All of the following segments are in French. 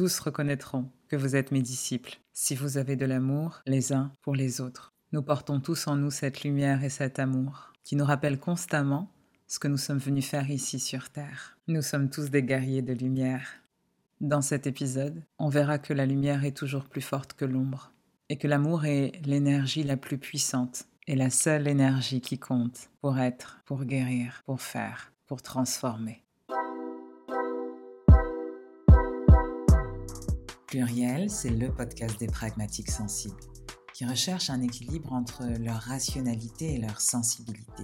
Tous reconnaîtront que vous êtes mes disciples si vous avez de l'amour les uns pour les autres. Nous portons tous en nous cette lumière et cet amour qui nous rappellent constamment ce que nous sommes venus faire ici sur Terre. Nous sommes tous des guerriers de lumière. Dans cet épisode, on verra que la lumière est toujours plus forte que l'ombre et que l'amour est l'énergie la plus puissante et la seule énergie qui compte pour être, pour guérir, pour faire, pour transformer. Pluriel, c'est le podcast des pragmatiques sensibles qui recherchent un équilibre entre leur rationalité et leur sensibilité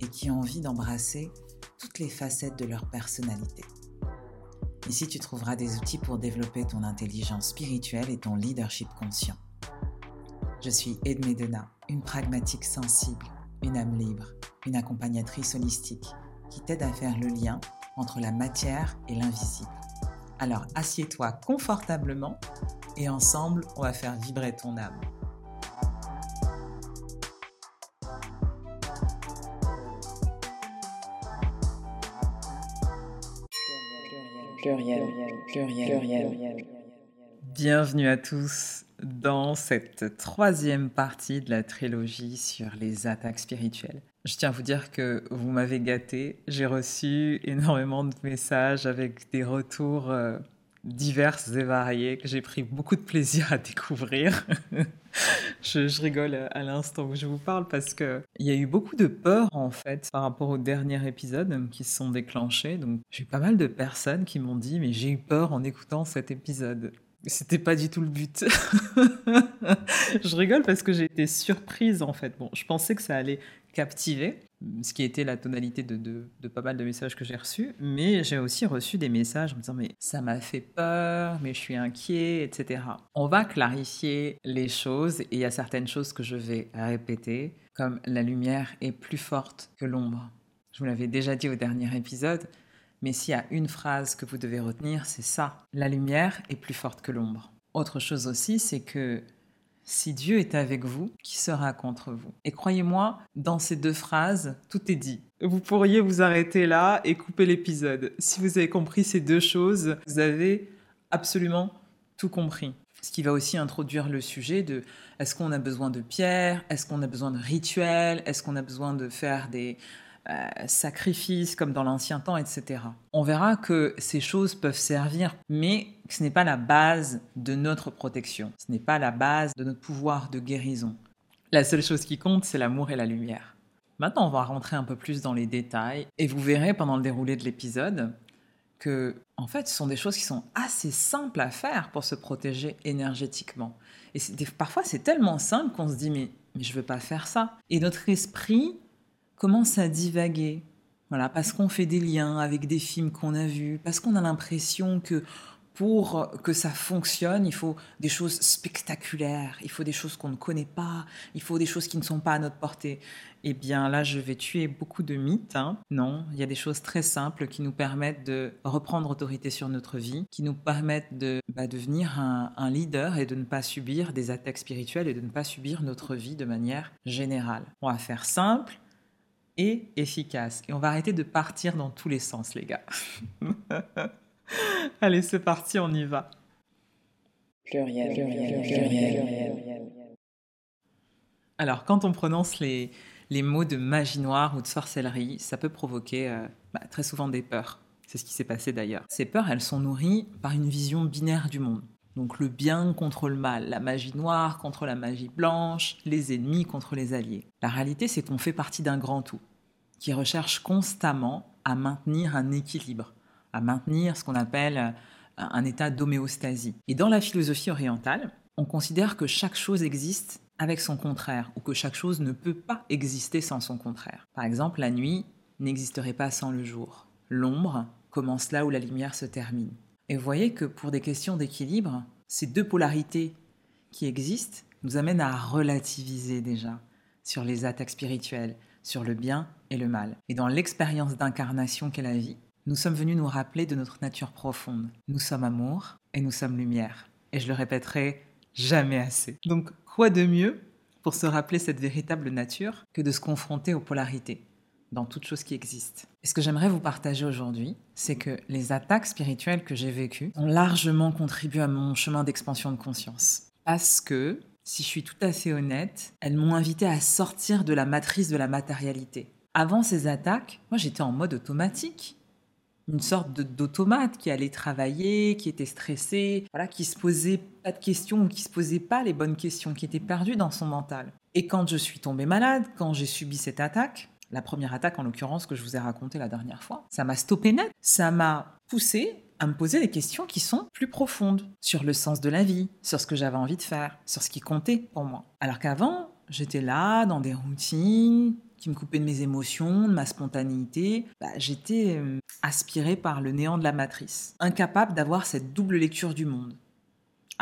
et qui ont envie d'embrasser toutes les facettes de leur personnalité. Ici, tu trouveras des outils pour développer ton intelligence spirituelle et ton leadership conscient. Je suis Edme Dena, une pragmatique sensible, une âme libre, une accompagnatrice holistique qui t'aide à faire le lien entre la matière et l'invisible. Alors assieds-toi confortablement et ensemble, on va faire vibrer ton âme. Bienvenue à tous dans cette troisième partie de la trilogie sur les attaques spirituelles. Je tiens à vous dire que vous m'avez gâté. J'ai reçu énormément de messages avec des retours euh, divers et variés que j'ai pris beaucoup de plaisir à découvrir. je, rigole à l'instant où je vous parle parce que il y a eu beaucoup de peur en fait par rapport au dernier épisode qui se sont déclenchés. Donc j'ai eu pas mal de personnes qui m'ont dit mais j'ai eu peur en écoutant cet épisode. C'était pas du tout le but. je rigole parce que j'ai été surprise en fait. Bon, je pensais que ça allait captiver, ce qui était la tonalité de, pas mal de messages que j'ai reçus, mais j'ai aussi reçu des messages en me disant mais ça m'a fait peur, mais je suis inquiet, etc. On va clarifier les choses et il y a certaines choses que je vais répéter, comme la lumière est plus forte que l'ombre. Je vous l'avais déjà dit au dernier épisode, mais s'il y a une phrase que vous devez retenir, c'est ça. La lumière est plus forte que l'ombre. Autre chose aussi, c'est que si Dieu est avec vous, qui sera contre vous? Et croyez-moi, dans ces deux phrases, tout est dit. Vous pourriez vous arrêter là et couper l'épisode. Si vous avez compris ces deux choses, vous avez absolument tout compris. Ce qui va aussi introduire le sujet de est-ce qu'on a besoin de pierres? Est-ce qu'on a besoin de rituels? Est-ce qu'on a besoin de faire des, euh, sacrifices comme dans l'ancien temps, etc. On verra que ces choses peuvent servir, mais ce n'est pas la base de notre protection, ce n'est pas la base de notre pouvoir de guérison. La seule chose qui compte, c'est l'amour et la lumière. Maintenant, on va rentrer un peu plus dans les détails et vous verrez pendant le déroulé de l'épisode que, en fait, ce sont des choses qui sont assez simples à faire pour se protéger énergétiquement. Et parfois, c'est tellement simple qu'on se dit, mais, mais je ne veux pas faire ça. Et notre esprit commence à divaguer. Voilà, parce qu'on fait des liens avec des films qu'on a vus, parce qu'on a l'impression que pour que ça fonctionne, il faut des choses spectaculaires, il faut des choses qu'on ne connaît pas, il faut des choses qui ne sont pas à notre portée. Eh bien là, je vais tuer beaucoup de mythes. Hein. Non, il y a des choses très simples qui nous permettent de reprendre autorité sur notre vie, qui nous permettent de bah, devenir un, un leader et de ne pas subir des attaques spirituelles et de ne pas subir notre vie de manière générale. On va faire simple, et efficace. Et on va arrêter de partir dans tous les sens, les gars. Allez, c'est parti, on y va. Pluriel, pluriel, pluriel, Alors, quand on prononce les, les mots de magie noire ou de sorcellerie, ça peut provoquer euh, bah, très souvent des peurs. C'est ce qui s'est passé d'ailleurs. Ces peurs, elles sont nourries par une vision binaire du monde. Donc le bien contre le mal, la magie noire contre la magie blanche, les ennemis contre les alliés. La réalité, c'est qu'on fait partie d'un grand tout, qui recherche constamment à maintenir un équilibre, à maintenir ce qu'on appelle euh, un état d'homéostasie. Et dans la philosophie orientale, on considère que chaque chose existe avec son contraire, ou que chaque chose ne peut pas exister sans son contraire. Par exemple, la nuit n'existerait pas sans le jour. L'ombre commence là où la lumière se termine. Et vous voyez que pour des questions d'équilibre, ces deux polarités qui existent nous amènent à relativiser déjà sur les attaques spirituelles, sur le bien et le mal. Et dans l'expérience d'incarnation qu'est la vie, nous sommes venus nous rappeler de notre nature profonde. Nous sommes amour et nous sommes lumière. Et je le répéterai jamais assez. Donc quoi de mieux pour se rappeler cette véritable nature que de se confronter aux polarités? Dans toute chose qui existe. Et ce que j'aimerais vous partager aujourd'hui, c'est que les attaques spirituelles que j'ai vécues ont largement contribué à mon chemin d'expansion de conscience. Parce que, si je suis tout à fait honnête, elles m'ont invité à sortir de la matrice de la matérialité. Avant ces attaques, moi j'étais en mode automatique une sorte d'automate qui allait travailler, qui était stressé, voilà, qui se posait pas de questions ou qui se posait pas les bonnes questions, qui était perdu dans son mental. Et quand je suis tombée malade, quand j'ai subi cette attaque, la première attaque en l'occurrence que je vous ai racontée la dernière fois, ça m'a stoppé net, ça m'a poussé à me poser des questions qui sont plus profondes sur le sens de la vie, sur ce que j'avais envie de faire, sur ce qui comptait pour moi. Alors qu'avant, j'étais là dans des routines, qui me coupait de mes émotions, de ma spontanéité, bah, j'étais euh, aspirée par le néant de la matrice, incapable d'avoir cette double lecture du monde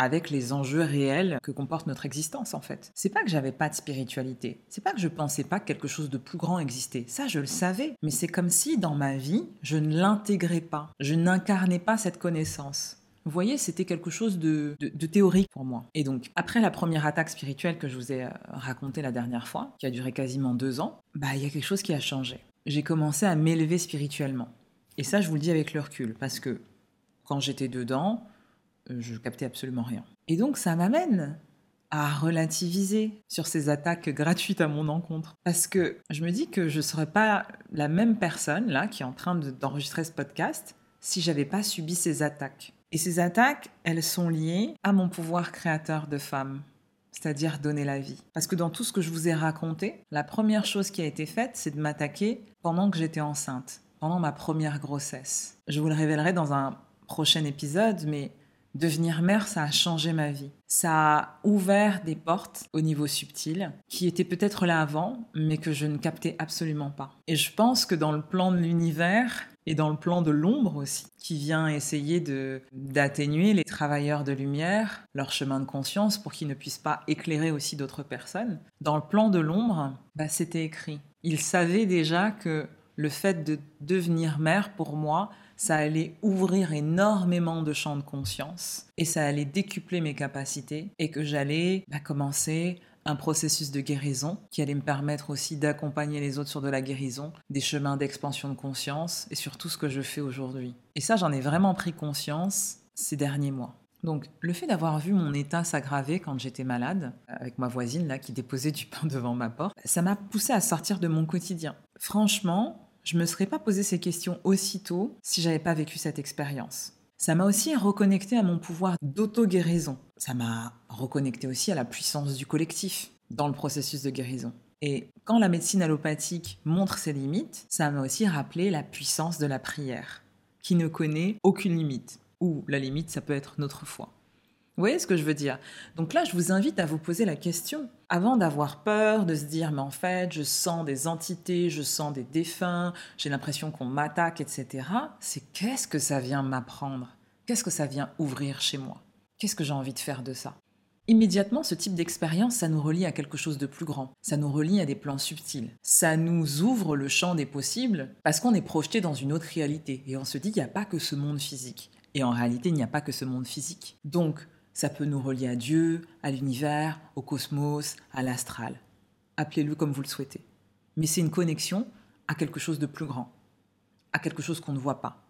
avec les enjeux réels que comporte notre existence en fait. C'est pas que j'avais pas de spiritualité, c'est pas que je pensais pas que quelque chose de plus grand existait. Ça je le savais, mais c'est comme si dans ma vie, je ne l'intégrais pas, je n'incarnais pas cette connaissance. Vous voyez, c'était quelque chose de, théorique pour moi. Et donc, après la première attaque spirituelle que je vous ai euh, racontée la dernière fois, qui a duré quasiment deux ans, bah, il y a quelque chose qui a changé. J'ai commencé à m'élever spirituellement. Et ça, je vous le dis avec le recul, parce que quand j'étais dedans, je captais absolument rien. Et donc, ça m'amène à relativiser sur ces attaques gratuites à mon encontre. Parce que je me dis que je ne serais pas la même personne, là, qui est en train d'enregistrer ce podcast, si j'avais pas subi ces attaques. Et ces attaques, elles sont liées à mon pouvoir créateur de femme, c'est-à-dire donner la vie. Parce que dans tout ce que je vous ai raconté, la première chose qui a été faite, c'est de m'attaquer pendant que j'étais enceinte, pendant ma première grossesse. Je vous le révélerai dans un prochain épisode, mais devenir mère, ça a changé ma vie. Ça a ouvert des portes au niveau subtil qui étaient peut-être là avant, mais que je ne captais absolument pas. Et je pense que dans le plan de l'univers, et dans le plan de l'ombre aussi, qui vient essayer de d'atténuer les travailleurs de lumière, leur chemin de conscience, pour qu'ils ne puissent pas éclairer aussi d'autres personnes. Dans le plan de l'ombre, bah, c'était écrit. Ils savaient déjà que le fait de devenir mère, pour moi, ça allait ouvrir énormément de champs de conscience et ça allait décupler mes capacités et que j'allais bah, commencer un processus de guérison qui allait me permettre aussi d'accompagner les autres sur de la guérison, des chemins d'expansion de conscience et sur tout ce que je fais aujourd'hui. Et ça, j'en ai vraiment pris conscience ces derniers mois. Donc, le fait d'avoir vu mon état s'aggraver quand j'étais malade, avec ma voisine là qui déposait du pain devant ma porte, ça m'a poussé à sortir de mon quotidien. Franchement, je me serais pas posé ces questions aussitôt si j'avais pas vécu cette expérience. Ça m'a aussi reconnecté à mon pouvoir d'auto-guérison. Ça m'a reconnecté aussi à la puissance du collectif dans le processus de guérison. Et quand la médecine allopathique montre ses limites, ça m'a aussi rappelé la puissance de la prière, qui ne connaît aucune limite. Ou la limite, ça peut être notre foi. Vous voyez ce que je veux dire? Donc là, je vous invite à vous poser la question. Avant d'avoir peur, de se dire, mais en fait, je sens des entités, je sens des défunts, j'ai l'impression qu'on m'attaque, etc., c'est qu'est-ce que ça vient m'apprendre? Qu'est-ce que ça vient ouvrir chez moi? Qu'est-ce que j'ai envie de faire de ça? Immédiatement, ce type d'expérience, ça nous relie à quelque chose de plus grand. Ça nous relie à des plans subtils. Ça nous ouvre le champ des possibles parce qu'on est projeté dans une autre réalité. Et on se dit qu'il n'y a pas que ce monde physique. Et en réalité, il n'y a pas que ce monde physique. Donc, ça peut nous relier à Dieu, à l'univers, au cosmos, à l'astral. Appelez-le comme vous le souhaitez. Mais c'est une connexion à quelque chose de plus grand, à quelque chose qu'on ne voit pas,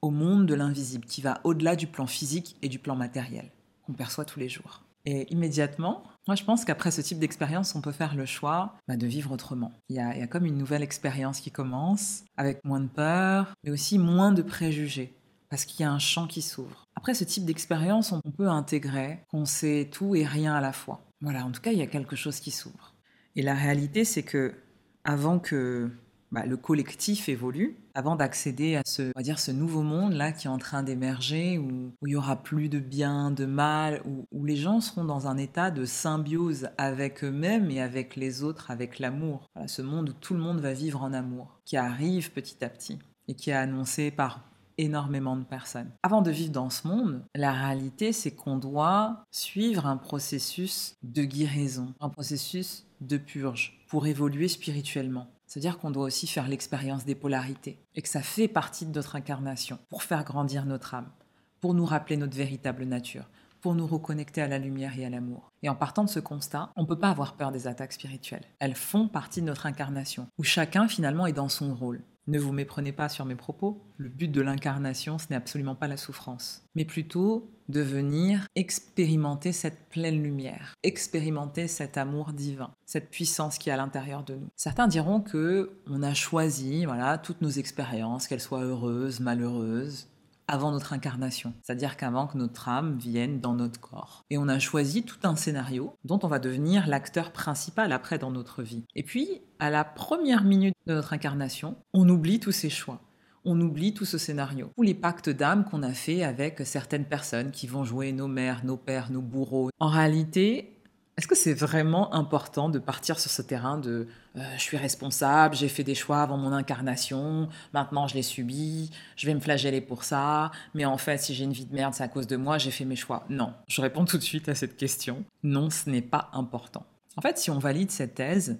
au monde de l'invisible qui va au-delà du plan physique et du plan matériel qu'on perçoit tous les jours. Et immédiatement, moi je pense qu'après ce type d'expérience, on peut faire le choix bah, de vivre autrement. Il y, a, il y a comme une nouvelle expérience qui commence, avec moins de peur, mais aussi moins de préjugés parce qu'il y a un champ qui s'ouvre. Après ce type d'expérience, on peut intégrer qu'on sait tout et rien à la fois. Voilà, en tout cas, il y a quelque chose qui s'ouvre. Et la réalité, c'est que avant que bah, le collectif évolue, avant d'accéder à ce, dire, ce nouveau monde là qui est en train d'émerger, où, il y aura plus de bien, de mal, où, les gens seront dans un état de symbiose avec eux-mêmes et avec les autres, avec l'amour. ce monde où tout le monde va vivre en amour, qui arrive petit à petit et qui est annoncé par énormément de personnes. Avant de vivre dans ce monde, la réalité, c'est qu'on doit suivre un processus de guérison, un processus de purge pour évoluer spirituellement. C'est-à-dire qu'on doit aussi faire l'expérience des polarités et que ça fait partie de notre incarnation pour faire grandir notre âme, pour nous rappeler notre véritable nature, pour nous reconnecter à la lumière et à l'amour. Et en partant de ce constat, on ne peut pas avoir peur des attaques spirituelles. Elles font partie de notre incarnation, où chacun finalement est dans son rôle. Ne vous méprenez pas sur mes propos. Le but de l'incarnation, ce n'est absolument pas la souffrance, mais plutôt de venir expérimenter cette pleine lumière, expérimenter cet amour divin, cette puissance qui est à l'intérieur de nous. Certains diront que on a choisi, voilà, toutes nos expériences, qu'elles soient heureuses, malheureuses, avant notre incarnation, c'est-à-dire qu'avant que notre âme vienne dans notre corps. Et on a choisi tout un scénario dont on va devenir l'acteur principal après dans notre vie. Et puis, à la première minute de notre incarnation, on oublie tous ces choix. On oublie tout ce scénario. Tous les pactes d'âme qu'on a fait avec certaines personnes qui vont jouer nos mères, nos pères, nos bourreaux. En réalité, est-ce que c'est vraiment important de partir sur ce terrain de euh, je suis responsable, j'ai fait des choix avant mon incarnation, maintenant je les subis, je vais me flageller pour ça, mais en fait si j'ai une vie de merde c'est à cause de moi, j'ai fait mes choix. Non, je réponds tout de suite à cette question. Non, ce n'est pas important. En fait, si on valide cette thèse,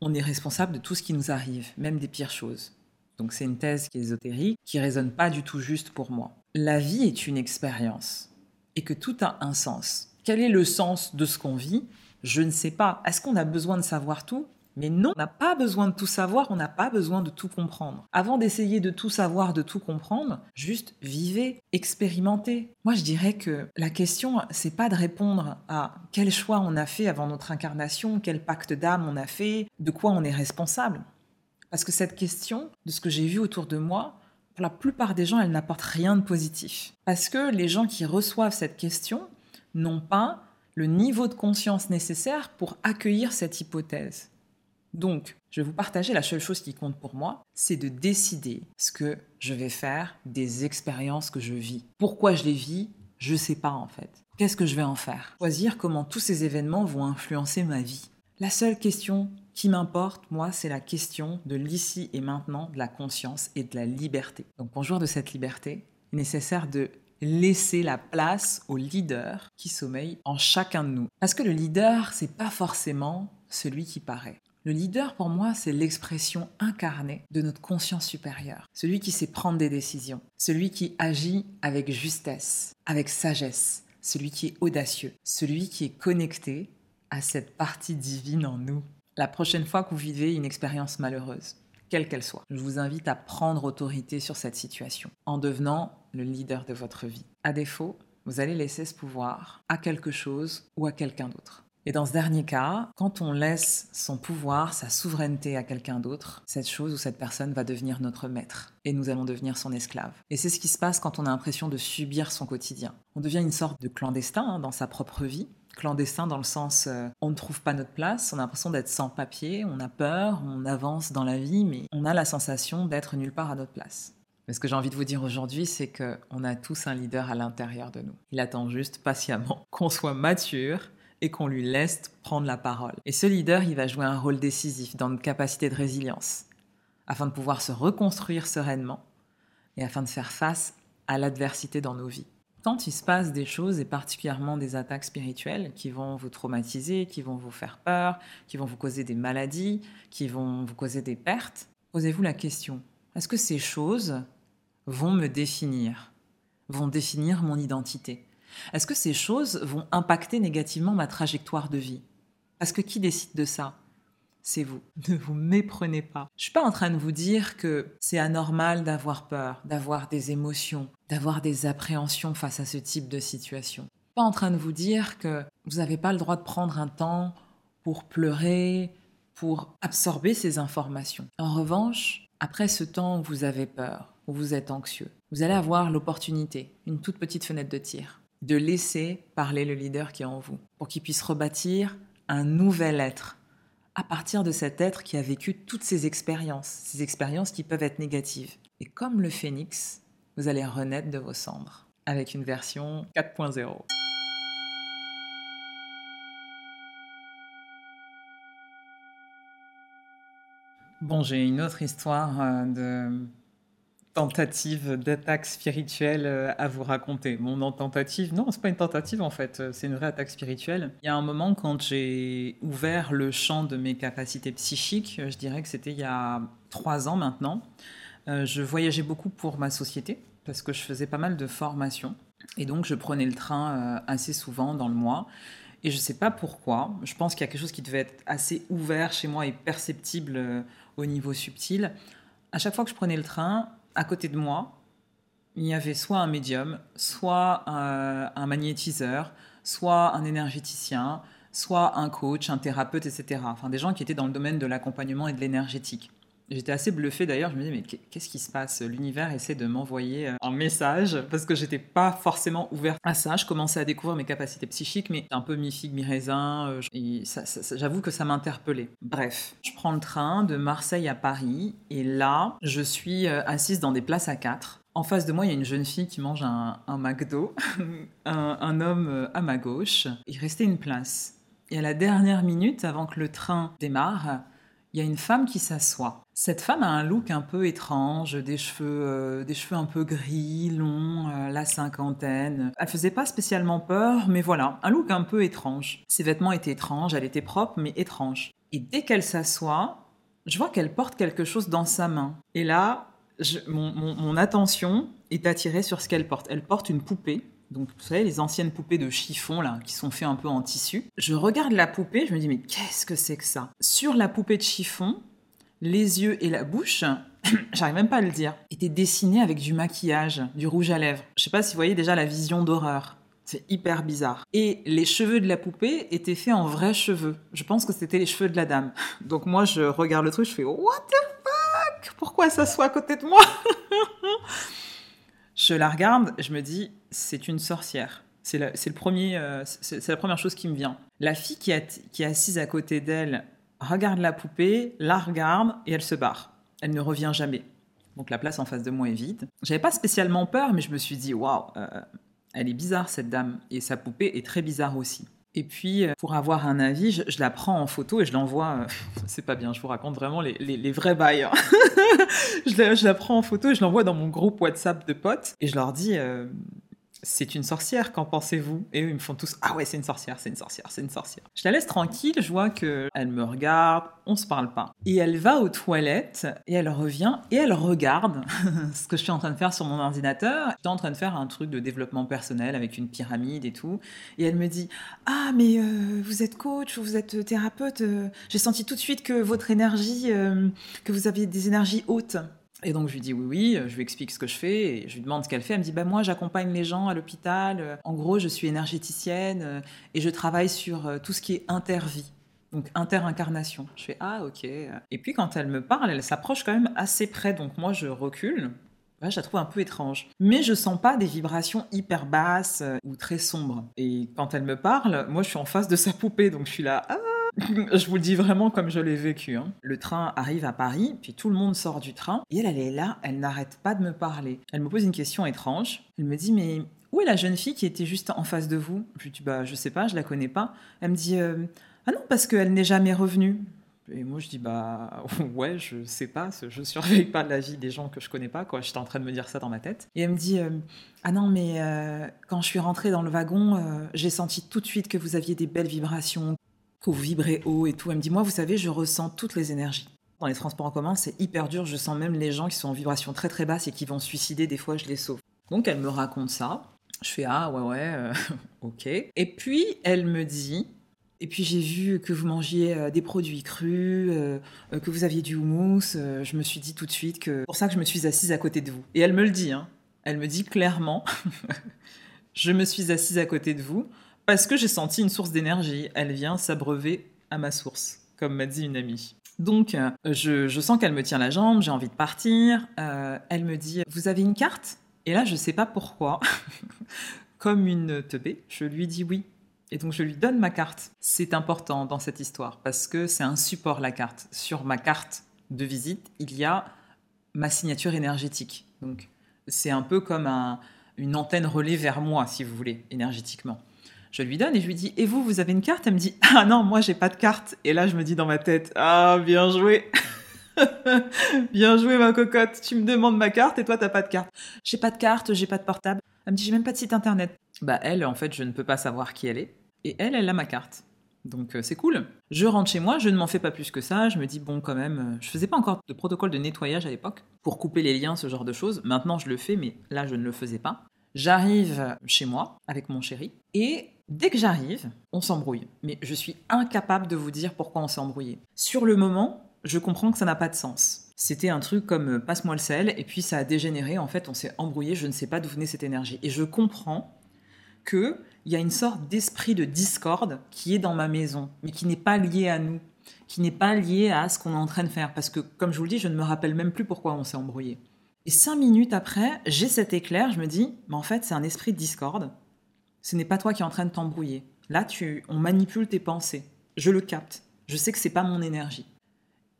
on est responsable de tout ce qui nous arrive, même des pires choses. Donc c'est une thèse qui est ésotérique, qui résonne pas du tout juste pour moi. La vie est une expérience et que tout a un sens. Quel est le sens de ce qu'on vit? Je ne sais pas. Est-ce qu'on a besoin de savoir tout? Mais non, on n'a pas besoin de tout savoir, on n'a pas besoin de tout comprendre. Avant d'essayer de tout savoir, de tout comprendre, juste vivez, expérimentez. Moi, je dirais que la question, c'est pas de répondre à quel choix on a fait avant notre incarnation, quel pacte d'âme on a fait, de quoi on est responsable. Parce que cette question, de ce que j'ai vu autour de moi, pour la plupart des gens, elle n'apporte rien de positif. Parce que les gens qui reçoivent cette question, n'ont pas le niveau de conscience nécessaire pour accueillir cette hypothèse. Donc, je vais vous partager la seule chose qui compte pour moi, c'est de décider ce que je vais faire des expériences que je vis. Pourquoi je les vis, je ne sais pas en fait. Qu'est-ce que je vais en faire? Choisir comment tous ces événements vont influencer ma vie. La seule question qui m'importe, moi, c'est la question de l'ici et maintenant, de la conscience et de la liberté. Donc pour jouir de cette liberté, il est nécessaire de laisser la place au leader qui sommeille en chacun de nous. Parce que le leader, c'est pas forcément celui qui paraît. Le leader, pour moi, c'est l'expression incarnée de notre conscience supérieure. Celui qui sait prendre des décisions. Celui qui agit avec justesse, avec sagesse. Celui qui est audacieux. Celui qui est connecté à cette partie divine en nous. La prochaine fois que vous vivez une expérience malheureuse, quelle qu'elle soit. Je vous invite à prendre autorité sur cette situation en devenant le leader de votre vie. À défaut, vous allez laisser ce pouvoir à quelque chose ou à quelqu'un d'autre. Et dans ce dernier cas, quand on laisse son pouvoir, sa souveraineté à quelqu'un d'autre, cette chose ou cette personne va devenir notre maître et nous allons devenir son esclave. Et c'est ce qui se passe quand on a l'impression de subir son quotidien. On devient une sorte de clandestin dans sa propre vie clandestin dans le sens euh, on ne trouve pas notre place, on a l'impression d'être sans papier, on a peur, on avance dans la vie, mais on a la sensation d'être nulle part à notre place. Mais ce que j'ai envie de vous dire aujourd'hui, c'est qu'on a tous un leader à l'intérieur de nous. Il attend juste patiemment qu'on soit mature et qu'on lui laisse prendre la parole. Et ce leader, il va jouer un rôle décisif dans notre capacité de résilience, afin de pouvoir se reconstruire sereinement et afin de faire face à l'adversité dans nos vies. Quand il se passe des choses, et particulièrement des attaques spirituelles, qui vont vous traumatiser, qui vont vous faire peur, qui vont vous causer des maladies, qui vont vous causer des pertes, posez-vous la question, est-ce que ces choses vont me définir, vont définir mon identité Est-ce que ces choses vont impacter négativement ma trajectoire de vie? Parce que qui décide de ça? C'est vous. Ne vous méprenez pas. Je suis pas en train de vous dire que c'est anormal d'avoir peur, d'avoir des émotions, d'avoir des appréhensions face à ce type de situation. Pas en train de vous dire que vous n'avez pas le droit de prendre un temps pour pleurer, pour absorber ces informations. En revanche, après ce temps où vous avez peur, où vous êtes anxieux, vous allez avoir l'opportunité, une toute petite fenêtre de tir, de laisser parler le leader qui est en vous, pour qu'il puisse rebâtir un nouvel être à partir de cet être qui a vécu toutes ces expériences, ces expériences qui peuvent être négatives. Et comme le phénix, vous allez renaître de vos cendres avec une version 4.0. Bon, j'ai une autre histoire euh, de tentative d'attaque spirituelle euh, à vous raconter. Mon tentative, non, c'est pas une tentative en fait, euh, c'est une vraie attaque spirituelle. Il y a un moment quand j'ai ouvert le champ de mes capacités psychiques, je dirais que c'était il y a trois ans maintenant. Euh, je voyageais beaucoup pour ma société parce que je faisais pas mal de formations. Et donc, je prenais le train assez souvent dans le mois. Et je sais pas pourquoi. Je pense qu'il y a quelque chose qui devait être assez ouvert chez moi et perceptible au niveau subtil. À chaque fois que je prenais le train, à côté de moi, il y avait soit un médium, soit un, magnétiseur, soit un énergéticien, soit un coach, un thérapeute, etc. Enfin, des gens qui étaient dans le domaine de l'accompagnement et de l'énergétique. J'étais assez bluffée d'ailleurs, je me disais mais qu'est-ce qui se passe? L'univers essaie de m'envoyer euh, un message parce que j'étais pas forcément ouverte à ça. Je commençais à découvrir mes capacités psychiques, mais un peu mi-figue, mi-raisin. Euh, et j'avoue que ça m'interpellait. Bref, je prends le train de Marseille à Paris et là, je suis euh, assise dans des places à quatre. En face de moi, il y a une jeune fille qui mange un, McDo, un, un homme à ma gauche. Il restait une place. Et à la dernière minute, avant que le train démarre, il y a une femme qui s'assoit. Cette femme a un look un peu étrange, des cheveux, euh, des cheveux un peu gris, longs, euh, la cinquantaine. Elle faisait pas spécialement peur, mais voilà, un look un peu étrange. Ses vêtements étaient étranges, elle était propre, mais étrange. Et dès qu'elle s'assoit, je vois qu'elle porte quelque chose dans sa main. Et là, mon attention est attirée sur ce qu'elle porte. Elle porte une poupée donc, vous savez, les anciennes poupées de chiffon, là, qui sont faites un peu en tissu. Je regarde la poupée, je me dis, mais qu'est-ce que c'est que ça? Sur la poupée de chiffon, les yeux et la bouche, j'arrive même pas à le dire, étaient dessinés avec du maquillage, du rouge à lèvres. Je sais pas si vous voyez déjà la vision d'horreur. C'est hyper bizarre. Et les cheveux de la poupée étaient faits en vrais cheveux. Je pense que c'était les cheveux de la dame. Donc moi, je regarde le truc, je fais What the fuck? Pourquoi ça soit à côté de moi? Je la regarde, je me dis, c'est une sorcière. C'est la, euh, la première chose qui me vient. La fille qui, est assise à côté d'elle regarde la poupée, la regarde et elle se barre. Elle ne revient jamais. Donc la place en face de moi est vide. J'avais pas spécialement peur, mais je me suis dit, waouh, euh, elle est bizarre cette dame. Et sa poupée est très bizarre aussi. Et puis, euh, pour avoir un avis, je, la prends en photo et je l'envoie. C'est pas bien, je vous raconte vraiment les, vrais bails. Hein. je, la, prends en photo et je l'envoie dans mon groupe WhatsApp de potes. Et je leur dis c'est une sorcière, qu'en pensez-vous? Et eux, ils me font tous Ah ouais, c'est une sorcière, c'est une sorcière, c'est une sorcière. Je la laisse tranquille, je vois que elle me regarde, on se parle pas. Et elle va aux toilettes et elle revient et elle regarde ce que je suis en train de faire sur mon ordinateur. J'étais en train de faire un truc de développement personnel avec une pyramide et tout. Et elle me dit Ah, mais euh, vous êtes coach ou vous êtes thérapeute? Euh, J'ai senti tout de suite que votre énergie, euh, que vous aviez des énergies hautes. Et donc je lui dis oui, oui, je lui explique ce que je fais et je lui demande ce qu'elle fait. Elle me dit bah moi j'accompagne les gens à l'hôpital. En gros je suis énergéticienne euh, et je travaille sur euh, tout ce qui est intervie. Donc inter-incarnation. Je fais ah ok. Et puis quand elle me parle, elle s'approche quand même assez près. Donc moi je recule. je la trouve un peu étrange. Mais je sens pas des vibrations hyper basses euh, ou très sombres. Et quand elle me parle, moi je suis en face de sa poupée. Donc je suis là ah je vous le dis vraiment comme je l'ai vécu. Hein. Le train arrive à Paris, puis tout le monde sort du train, et elle, elle est là, elle n'arrête pas de me parler. Elle me pose une question étrange. Elle me dit, mais où est la jeune fille qui était juste en face de vous? Je lui dis, bah, je sais pas, je la connais pas. Elle me dit, euh, ah non, parce qu'elle n'est jamais revenue. Et moi, je dis, bah, ouais, je sais pas, je surveille pas la vie des gens que je connais pas, quoi. J'étais en train de me dire ça dans ma tête. Et elle me dit, euh, ah non, mais euh, quand je suis rentrée dans le wagon, j'ai senti tout de suite que vous aviez des belles vibrations, que vous vibrez haut et tout. Elle me dit, moi, vous savez, je ressens toutes les énergies. Dans les transports en commun, c'est hyper dur. Je sens même les gens qui sont en vibration très très basse et qui vont se suicider. Des fois, je les sauve. Donc, elle me raconte ça. Je fais, ah ouais, ouais, euh, ok. Et puis, elle me dit, et puis j'ai vu que vous mangiez euh, des produits crus, euh, que vous aviez du houmous. je me suis dit tout de suite que c'est pour ça que je me suis assise à côté de vous. Et elle me le dit, hein. Elle me dit clairement, je me suis assise à côté de vous parce que j'ai senti une source d'énergie. Elle vient s'abreuver à ma source, comme m'a dit une amie. Donc, euh, je, sens qu'elle me tient la jambe, j'ai envie de partir. Euh, elle me dit Vous avez une carte? Et là, je ne sais pas pourquoi, comme une teubée, je lui dis oui. Et donc, je lui donne ma carte. C'est important dans cette histoire parce que c'est un support, la carte. Sur ma carte de visite, il y a ma signature énergétique. Donc, c'est un peu comme une antenne relais vers moi, si vous voulez, énergétiquement. Je lui donne et je lui dis Et vous, vous avez une carte? Elle me dit Ah non, moi, j'ai pas de carte. Et là, je me dis dans ma tête Ah, bien joué Bien joué, ma cocotte. Tu me demandes ma carte et toi, t'as pas de carte. J'ai pas de carte, j'ai pas de portable. Elle me dit J'ai même pas de site internet. Bah, elle, en fait, je ne peux pas savoir qui elle est. Et elle, elle a ma carte. Donc euh, c'est cool. Je rentre chez moi, je ne m'en fais pas plus que ça. Je me dis bon quand même, euh, je faisais pas encore de protocole de nettoyage à l'époque pour couper les liens, ce genre de choses. Maintenant je le fais, mais là je ne le faisais pas. J'arrive chez moi avec mon chéri et dès que j'arrive, on s'embrouille. Mais je suis incapable de vous dire pourquoi on s'est embrouillé. Sur le moment, je comprends que ça n'a pas de sens. C'était un truc comme euh, passe-moi le sel et puis ça a dégénéré. En fait, on s'est embrouillé. Je ne sais pas d'où venait cette énergie. Et je comprends qu'il y a une sorte d'esprit de discorde qui est dans ma maison, mais qui n'est pas lié à nous, qui n'est pas lié à ce qu'on est en train de faire. Parce que, comme je vous le dis, je ne me rappelle même plus pourquoi on s'est embrouillé. Et cinq minutes après, j'ai cet éclair, je me dis, mais en fait, c'est un esprit de discorde. Ce n'est pas toi qui es en train de t'embrouiller. Là, tu, on manipule tes pensées. Je le capte. Je sais que c'est pas mon énergie.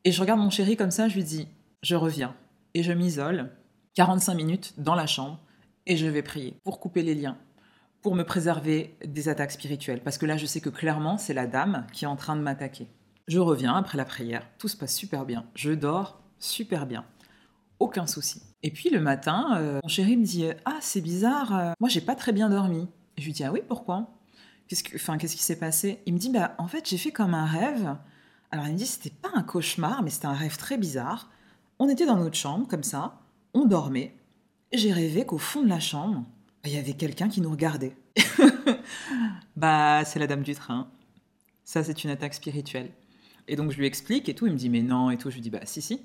Et je regarde mon chéri comme ça, je lui dis, je reviens. Et je m'isole 45 minutes dans la chambre et je vais prier pour couper les liens, pour me préserver des attaques spirituelles. Parce que là, je sais que clairement, c'est la dame qui est en train de m'attaquer. Je reviens après la prière, tout se passe super bien. Je dors super bien. Aucun souci. Et puis le matin, euh, mon chéri me dit Ah, c'est bizarre, euh, moi j'ai pas très bien dormi. Je lui dis Ah oui, pourquoi? Qu'est-ce qu'est-ce qui s'est passé? Il me dit Bah, en fait, j'ai fait comme un rêve. Alors il me dit C'était pas un cauchemar, mais c'était un rêve très bizarre. On était dans notre chambre, comme ça, on dormait, j'ai rêvé qu'au fond de la chambre, il y avait quelqu'un qui nous regardait. bah, c'est la dame du train. Ça, c'est une attaque spirituelle. Et donc, je lui explique et tout. Il me dit, mais non, et tout. Je lui dis, bah, si, si.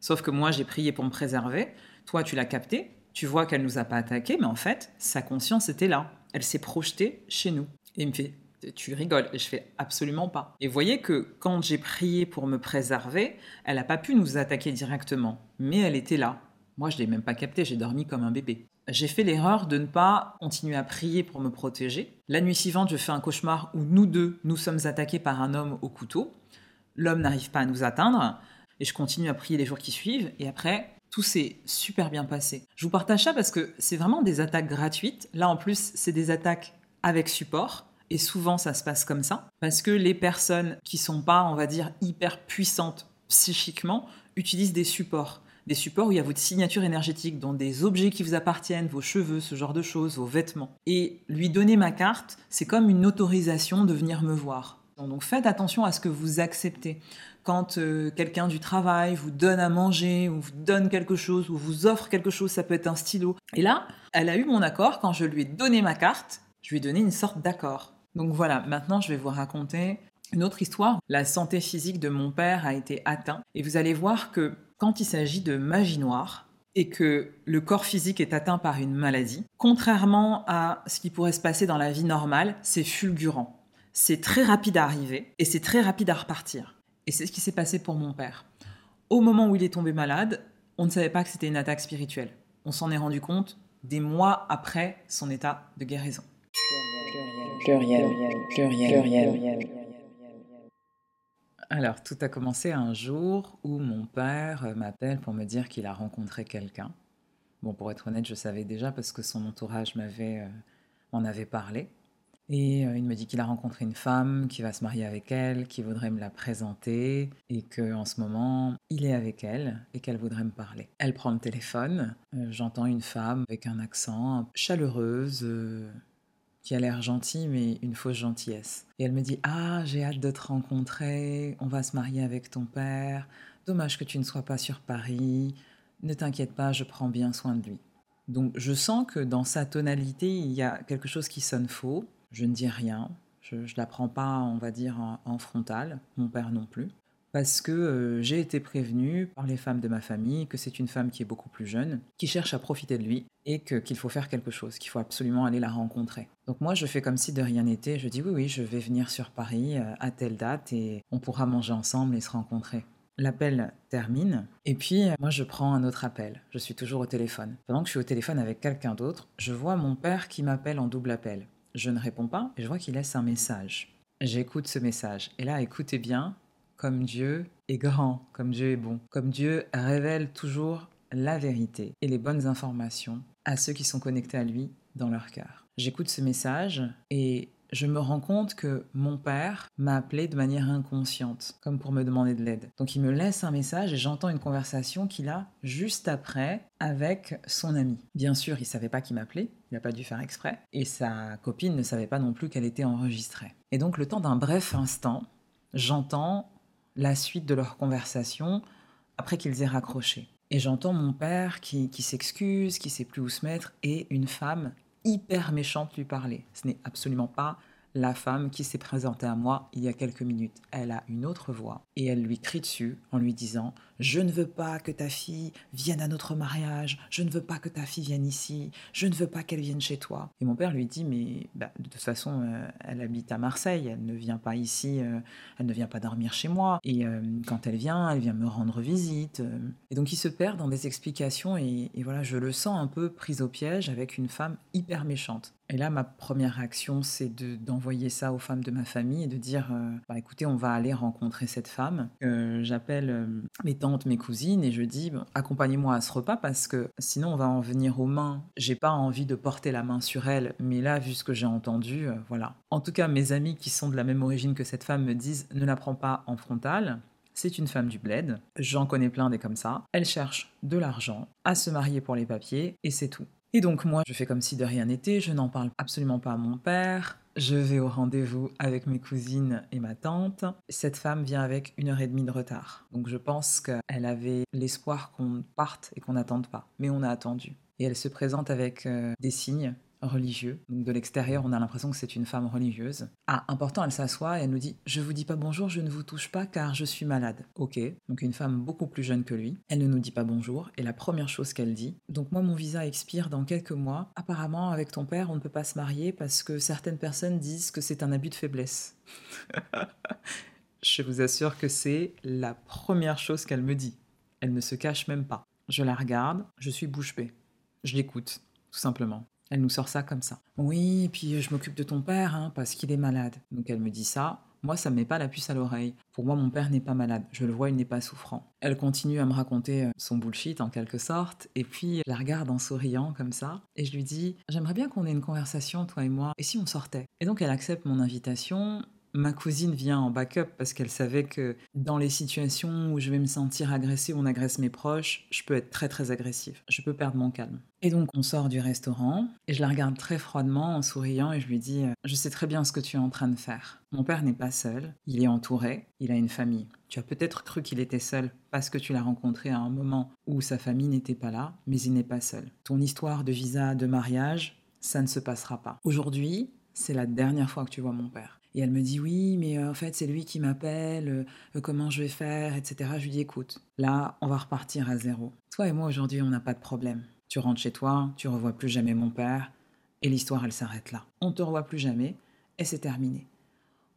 Sauf que moi, j'ai prié pour me préserver. Toi, tu l'as capté. Tu vois qu'elle nous a pas attaqué, mais en fait, sa conscience était là. Elle s'est projetée chez nous. Et il me fait, tu rigoles. Et je fais absolument pas. Et voyez que quand j'ai prié pour me préserver, elle n'a pas pu nous attaquer directement, mais elle était là. Moi, je l'ai même pas capté, j'ai dormi comme un bébé. J'ai fait l'erreur de ne pas continuer à prier pour me protéger. La nuit suivante, je fais un cauchemar où nous deux, nous sommes attaqués par un homme au couteau. L'homme n'arrive pas à nous atteindre, et je continue à prier les jours qui suivent, et après, tout s'est super bien passé. Je vous partage ça parce que c'est vraiment des attaques gratuites. Là, en plus, c'est des attaques avec support. Et souvent, ça se passe comme ça, parce que les personnes qui sont pas, on va dire, hyper puissantes psychiquement, utilisent des supports. Des supports où il y a votre signature énergétique, dont des objets qui vous appartiennent, vos cheveux, ce genre de choses, vos vêtements. Et lui donner ma carte, c'est comme une autorisation de venir me voir. Donc faites attention à ce que vous acceptez. Quand euh, quelqu'un du travail vous donne à manger, ou vous donne quelque chose, ou vous offre quelque chose, ça peut être un stylo. Et là, elle a eu mon accord quand je lui ai donné ma carte, je lui ai donné une sorte d'accord. Donc voilà, maintenant je vais vous raconter une autre histoire. La santé physique de mon père a été atteinte et vous allez voir que quand il s'agit de magie noire et que le corps physique est atteint par une maladie, contrairement à ce qui pourrait se passer dans la vie normale, c'est fulgurant. C'est très rapide à arriver et c'est très rapide à repartir. Et c'est ce qui s'est passé pour mon père. Au moment où il est tombé malade, on ne savait pas que c'était une attaque spirituelle. On s'en est rendu compte des mois après son état de guérison pluriel, pluriel, pluriel. Alors, tout a commencé un jour où mon père euh, m'appelle pour me dire qu'il a rencontré quelqu'un. Bon, pour être honnête, je savais déjà parce que son entourage m'avait, euh, m'en avait parlé. Et euh, il me dit qu'il a rencontré une femme, qui va se marier avec elle, qui voudrait me la présenter, et qu'en ce moment, il est avec elle et qu'elle voudrait me parler. Elle prend le téléphone, j'entends une femme avec un accent chaleureuse, qui a l'air gentil, mais une fausse gentillesse. Et elle me dit Ah, j'ai hâte de te rencontrer, on va se marier avec ton père, dommage que tu ne sois pas sur Paris, ne t'inquiète pas, je prends bien soin de lui. Donc je sens que dans sa tonalité, il y a quelque chose qui sonne faux. Je ne dis rien, je ne la prends pas, on va dire, en frontal, mon père non plus parce que euh, j'ai été prévenue par les femmes de ma famille que c'est une femme qui est beaucoup plus jeune, qui cherche à profiter de lui et qu'il faut faire quelque chose, qu'il faut absolument aller la rencontrer. Donc moi, je fais comme si de rien n'était, je dis oui, oui, je vais venir sur Paris euh, à telle date et on pourra manger ensemble et se rencontrer. L'appel termine et puis euh, moi je prends un autre appel. Je suis toujours au téléphone. Pendant que je suis au téléphone avec quelqu'un d'autre, je vois mon père qui m'appelle en double appel. Je ne réponds pas et je vois qu'il laisse un message. J'écoute ce message. Et là, écoutez bien, comme Dieu est grand, comme Dieu est bon, comme Dieu révèle toujours la vérité et les bonnes informations à ceux qui sont connectés à lui dans leur cœur. J'écoute ce message et je me rends compte que mon père m'a appelé de manière inconsciente, comme pour me demander de l'aide. Donc il me laisse un message et j'entends une conversation qu'il a juste après avec son ami. Bien sûr, il savait pas qui m'appelait, il n'a pas dû faire exprès, et sa copine ne savait pas non plus qu'elle était enregistrée. Et donc le temps d'un bref instant, j'entends la suite de leur conversation après qu'ils aient raccroché. Et j'entends mon père qui, qui s'excuse, qui sait plus où se mettre, et une femme hyper méchante lui parler. Ce n'est absolument pas la femme qui s'est présentée à moi il y a quelques minutes. Elle a une autre voix et elle lui crie dessus en lui disant Je ne veux pas que ta fille vienne à notre mariage, je ne veux pas que ta fille vienne ici, je ne veux pas qu'elle vienne chez toi. Et mon père lui dit Mais bah, de toute façon, euh, elle habite à Marseille, elle ne vient pas ici, euh, elle ne vient pas dormir chez moi. Et euh, quand elle vient, elle vient me rendre visite. Et donc il se perd dans des explications et, voilà, je le sens un peu prise au piège avec une femme hyper méchante. Et là, ma première réaction, c'est d'envoyer ça aux femmes de ma famille et de dire bah, écoutez, on va aller rencontrer cette femme. J'appelle mes mes cousines et je dis accompagnez-moi à ce repas parce que sinon on va en venir aux mains. J'ai pas envie de porter la main sur elle, mais là, vu ce que j'ai entendu, euh, voilà. En tout cas, mes amis qui sont de la même origine que cette femme me disent ne la prends pas en frontal. C'est une femme du bled, j'en connais plein des comme ça. Elle cherche de l'argent, à se marier pour les papiers, et c'est tout. Et donc moi, je fais comme si de rien n'était, je n'en parle absolument pas à mon père, je vais au rendez-vous avec mes cousines et ma tante. Cette femme vient avec une heure et demie de retard. Donc je pense qu'elle avait l'espoir qu'on parte et qu'on n'attende pas. Mais on a attendu. Et elle se présente avec euh, des signes religieux. Donc de l'extérieur, on a l'impression que c'est une femme religieuse. Ah, important, elle s'assoit et elle nous dit Je vous dis pas bonjour, je ne vous touche pas car je suis malade. Ok, donc une femme beaucoup plus jeune que lui. Elle ne nous dit pas bonjour et la première chose qu'elle dit Donc moi, mon visa expire dans quelques mois. Apparemment, avec ton père, on ne peut pas se marier parce que certaines personnes disent que c'est un abus de faiblesse. je vous assure que c'est la première chose qu'elle me dit. Elle ne se cache même pas. Je la regarde, je suis bouche bée. Je l'écoute, tout simplement. Elle nous sort ça comme ça. Oui, et puis euh, je m'occupe de ton père, hein, parce qu'il est malade. Donc elle me dit ça. Moi, ça me met pas la puce à l'oreille. Pour moi, mon père n'est pas malade. Je le vois, il n'est pas souffrant. Elle continue à me raconter euh, son bullshit en quelque sorte, et puis je la regarde en souriant comme ça, et je lui dis J'aimerais bien qu'on ait une conversation, toi et moi, et si on sortait? Et donc elle accepte mon invitation, Ma cousine vient en backup parce qu'elle savait que dans les situations où je vais me sentir agressée ou on agresse mes proches, je peux être très très agressive. Je peux perdre mon calme. Et donc on sort du restaurant et je la regarde très froidement en souriant et je lui dis euh, Je sais très bien ce que tu es en train de faire. Mon père n'est pas seul, il est entouré, il a une famille. Tu as peut-être cru qu'il était seul parce que tu l'as rencontré à un moment où sa famille n'était pas là, mais il n'est pas seul. Ton histoire de visa de mariage, ça ne se passera pas. Aujourd'hui, c'est la dernière fois que tu vois mon père. Et elle me dit oui, mais euh, en fait c'est lui qui m'appelle, euh, comment je vais faire, etc. Je lui dis écoute, là on va repartir à zéro. Toi et moi aujourd'hui on n'a pas de problème. Tu rentres chez toi, tu revois plus jamais mon père, et l'histoire elle s'arrête là. On te revoit plus jamais, et c'est terminé.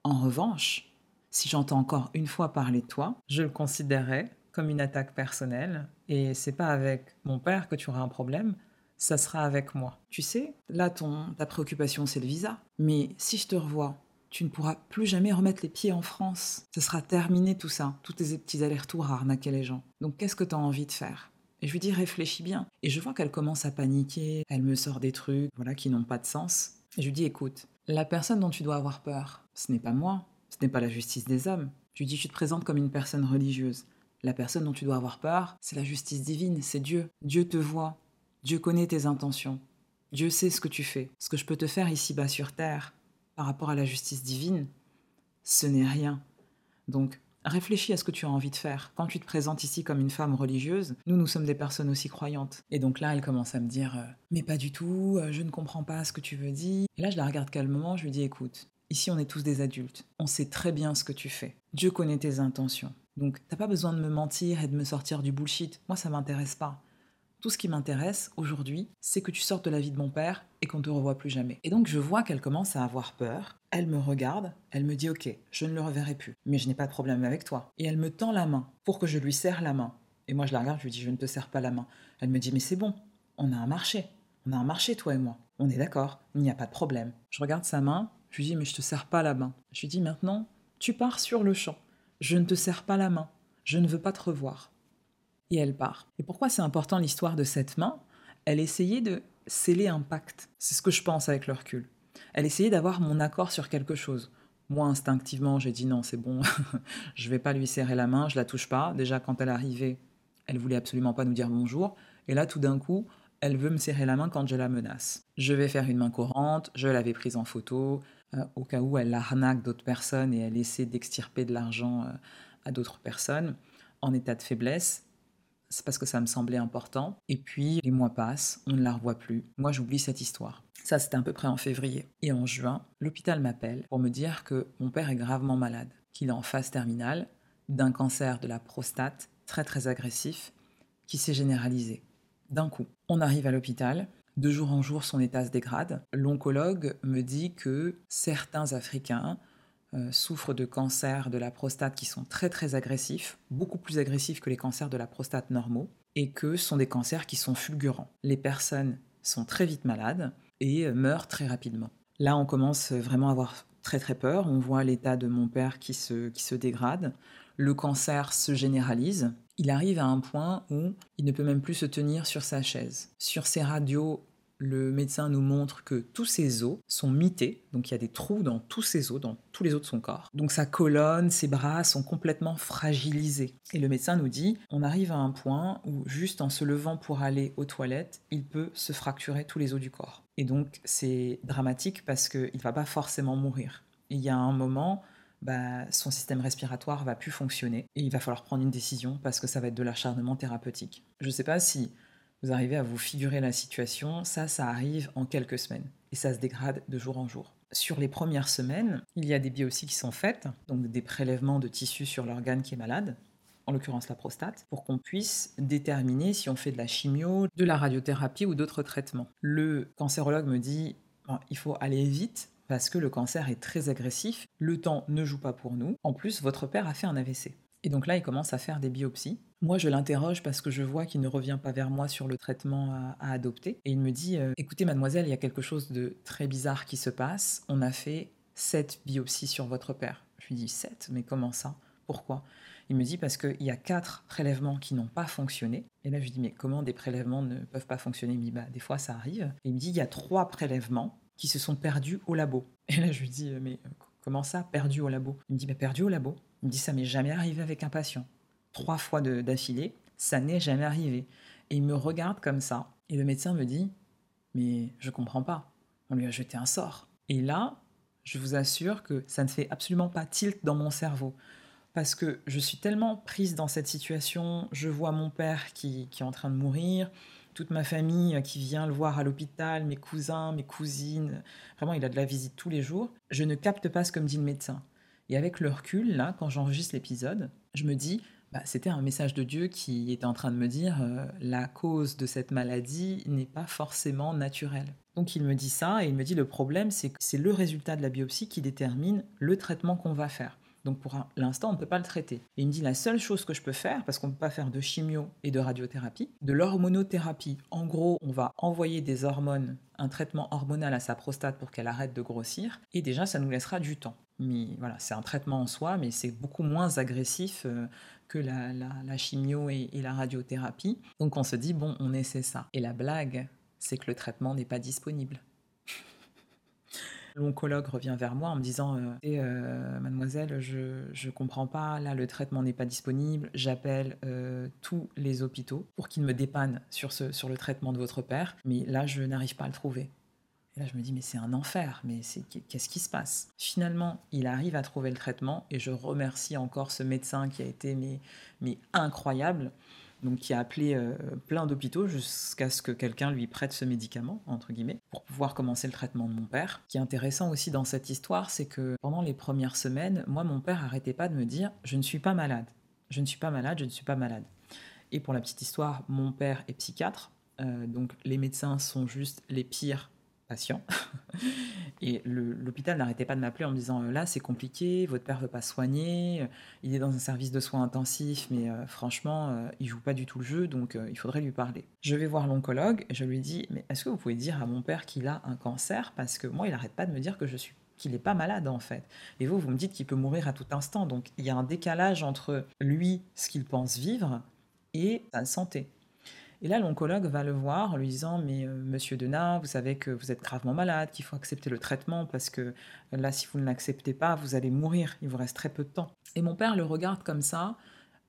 En revanche, si j'entends encore une fois parler de toi, je le considérerais comme une attaque personnelle, et c'est pas avec mon père que tu auras un problème, ça sera avec moi. Tu sais, là, ton, ta préoccupation, c'est le visa. Mais si je te revois tu ne pourras plus jamais remettre les pieds en France. Ce sera terminé tout ça, tous tes petits allers-retours à arnaquer les gens. Donc qu'est-ce que tu as envie de faire? Et je lui dis réfléchis bien. Et je vois qu'elle commence à paniquer, elle me sort des trucs voilà qui n'ont pas de sens. Et je lui dis écoute, la personne dont tu dois avoir peur, ce n'est pas moi, ce n'est pas la justice des hommes. Je lui dis tu te présentes comme une personne religieuse. La personne dont tu dois avoir peur, c'est la justice divine, c'est Dieu. Dieu te voit, Dieu connaît tes intentions. Dieu sait ce que tu fais. Ce que je peux te faire ici-bas sur terre, par rapport à la justice divine, ce n'est rien. Donc, réfléchis à ce que tu as envie de faire. Quand tu te présentes ici comme une femme religieuse, nous, nous sommes des personnes aussi croyantes. Et donc là, elle commence à me dire euh, Mais pas du tout, euh, je ne comprends pas ce que tu veux dire. Et là, je la regarde calmement, je lui dis Écoute, ici, on est tous des adultes. On sait très bien ce que tu fais. Dieu connaît tes intentions. Donc, t'as pas besoin de me mentir et de me sortir du bullshit. Moi, ça m'intéresse pas. Tout ce qui m'intéresse aujourd'hui, c'est que tu sortes de la vie de mon père et qu'on te revoie plus jamais. Et donc je vois qu'elle commence à avoir peur. Elle me regarde, elle me dit OK, je ne le reverrai plus, mais je n'ai pas de problème avec toi. Et elle me tend la main pour que je lui serre la main. Et moi je la regarde, je lui dis je ne te serre pas la main. Elle me dit mais c'est bon, on a un marché. On a un marché toi et moi. On est d'accord, il n'y a pas de problème. Je regarde sa main, je lui dis mais je te serre pas la main. Je lui dis maintenant, tu pars sur le champ. Je ne te serre pas la main. Je ne veux pas te revoir et elle part. Et pourquoi c'est important l'histoire de cette main? Elle essayait de sceller un pacte. C'est ce que je pense avec le recul. Elle essayait d'avoir mon accord sur quelque chose. Moi, instinctivement, j'ai dit non, c'est bon, je vais pas lui serrer la main, je la touche pas. Déjà, quand elle arrivait, elle voulait absolument pas nous dire bonjour. Et là, tout d'un coup, elle veut me serrer la main quand je la menace. Je vais faire une main courante, je l'avais prise en photo, euh, au cas où elle arnaque d'autres personnes et elle essaie d'extirper de l'argent euh, à d'autres personnes en état de faiblesse c'est parce que ça me semblait important. Et puis les mois passent, on ne la revoit plus. Moi, j'oublie cette histoire. Ça, c'était à peu près en février. Et en juin, l'hôpital m'appelle pour me dire que mon père est gravement malade, qu'il est en phase terminale d'un cancer de la prostate très très agressif qui s'est généralisé. D'un coup, on arrive à l'hôpital, de jour en jour son état se dégrade. L'oncologue me dit que certains Africains euh, souffrent de cancers de la prostate qui sont très très agressifs, beaucoup plus agressifs que les cancers de la prostate normaux, et que ce sont des cancers qui sont fulgurants. Les personnes sont très vite malades et euh, meurent très rapidement. Là, on commence vraiment à avoir très très peur. On voit l'état de mon père qui se, qui se dégrade. Le cancer se généralise. Il arrive à un point où il ne peut même plus se tenir sur sa chaise. Sur ses radios le médecin nous montre que tous ses os sont mités, donc il y a des trous dans tous ses os, dans tous les os de son corps. Donc sa colonne, ses bras sont complètement fragilisés. Et le médecin nous dit, on arrive à un point où juste en se levant pour aller aux toilettes, il peut se fracturer tous les os du corps. Et donc c'est dramatique parce qu'il ne va pas forcément mourir. Il y a un moment, bah, son système respiratoire va plus fonctionner et il va falloir prendre une décision parce que ça va être de l'acharnement thérapeutique. Je ne sais pas si vous arrivez à vous figurer la situation, ça, ça arrive en quelques semaines et ça se dégrade de jour en jour. Sur les premières semaines, il y a des biopsies qui sont faites, donc des prélèvements de tissu sur l'organe qui est malade, en l'occurrence la prostate, pour qu'on puisse déterminer si on fait de la chimio, de la radiothérapie ou d'autres traitements. Le cancérologue me dit il faut aller vite parce que le cancer est très agressif, le temps ne joue pas pour nous. En plus, votre père a fait un AVC. Et donc là, il commence à faire des biopsies. Moi, je l'interroge parce que je vois qu'il ne revient pas vers moi sur le traitement à, adopter. Et il me dit euh, Écoutez, mademoiselle, il y a quelque chose de très bizarre qui se passe. On a fait sept biopsies sur votre père. Je lui dis Sept? Mais comment ça? Pourquoi? Il me dit parce qu'il y a quatre prélèvements qui n'ont pas fonctionné. Et là, je lui dis, mais comment des prélèvements ne peuvent pas fonctionner? Il me dit, bah, des fois, ça arrive. Et il me dit, il y a trois prélèvements qui se sont perdus au labo. Et là, je lui dis, mais euh, comment ça, perdus au labo? Il me dit, bah, perdus au labo. Il me dit, ça m'est jamais arrivé avec un patient trois fois d'affilée, ça n'est jamais arrivé. Et il me regarde comme ça, et le médecin me dit, mais je comprends pas, on lui a jeté un sort. Et là, je vous assure que ça ne fait absolument pas tilt dans mon cerveau. Parce que je suis tellement prise dans cette situation, je vois mon père qui, qui est en train de mourir, toute ma famille qui vient le voir à l'hôpital, mes cousins, mes cousines, vraiment il a de la visite tous les jours, je ne capte pas ce que me dit le médecin. Et avec le recul, là, quand j'enregistre l'épisode, je me dis, bah, c'était un message de Dieu qui était en train de me dire euh, la cause de cette maladie n'est pas forcément naturelle. Donc il me dit ça et il me dit le problème c'est que c'est le résultat de la biopsie qui détermine le traitement qu'on va faire. Donc pour l'instant, on ne peut pas le traiter. Et il me dit la seule chose que je peux faire, parce qu'on ne peut pas faire de chimio et de radiothérapie, de l'hormonothérapie. En gros, on va envoyer des hormones, un traitement hormonal à sa prostate pour qu'elle arrête de grossir. Et déjà, ça nous laissera du temps. Mais voilà, c'est un traitement en soi, mais c'est beaucoup moins agressif euh, que la, chimio et, la radiothérapie. Donc on se dit, bon, on essaie ça. Et la blague, c'est que le traitement n'est pas disponible. L'oncologue revient vers moi en me disant euh, euh, Mademoiselle, je ne comprends pas, là le traitement n'est pas disponible, j'appelle euh, tous les hôpitaux pour qu'ils me dépannent sur, ce, sur le traitement de votre père, mais là je n'arrive pas à le trouver. Et là, je me dis, mais c'est un enfer, mais qu'est-ce qui se passe? Finalement, il arrive à trouver le traitement et je remercie encore ce médecin qui a été mais, incroyable, donc qui a appelé euh, plein d'hôpitaux jusqu'à ce que quelqu'un lui prête ce médicament, entre guillemets, pour pouvoir commencer le traitement de mon père. Ce qui est intéressant aussi dans cette histoire, c'est que pendant les premières semaines, moi, mon père arrêtait pas de me dire, je ne suis pas malade, je ne suis pas malade, je ne suis pas malade. Et pour la petite histoire, mon père est psychiatre, euh, donc les médecins sont juste les pires patient. Et l'hôpital n'arrêtait pas de m'appeler en me disant là c'est compliqué, votre père veut pas soigner, il est dans un service de soins intensifs, mais euh, franchement euh, il joue pas du tout le jeu, donc euh, il faudrait lui parler. Je vais voir l'oncologue je lui dis mais est-ce que vous pouvez dire à mon père qu'il a un cancer? Parce que moi il n'arrête pas de me dire que je suis qu'il n'est pas malade en fait. Et vous, vous me dites qu'il peut mourir à tout instant. Donc il y a un décalage entre lui, ce qu'il pense vivre, et sa santé. Et là, l'oncologue va le voir en lui disant Mais euh, monsieur Denat, vous savez que vous êtes gravement malade, qu'il faut accepter le traitement parce que là, si vous ne l'acceptez pas, vous allez mourir, il vous reste très peu de temps. Et mon père le regarde comme ça,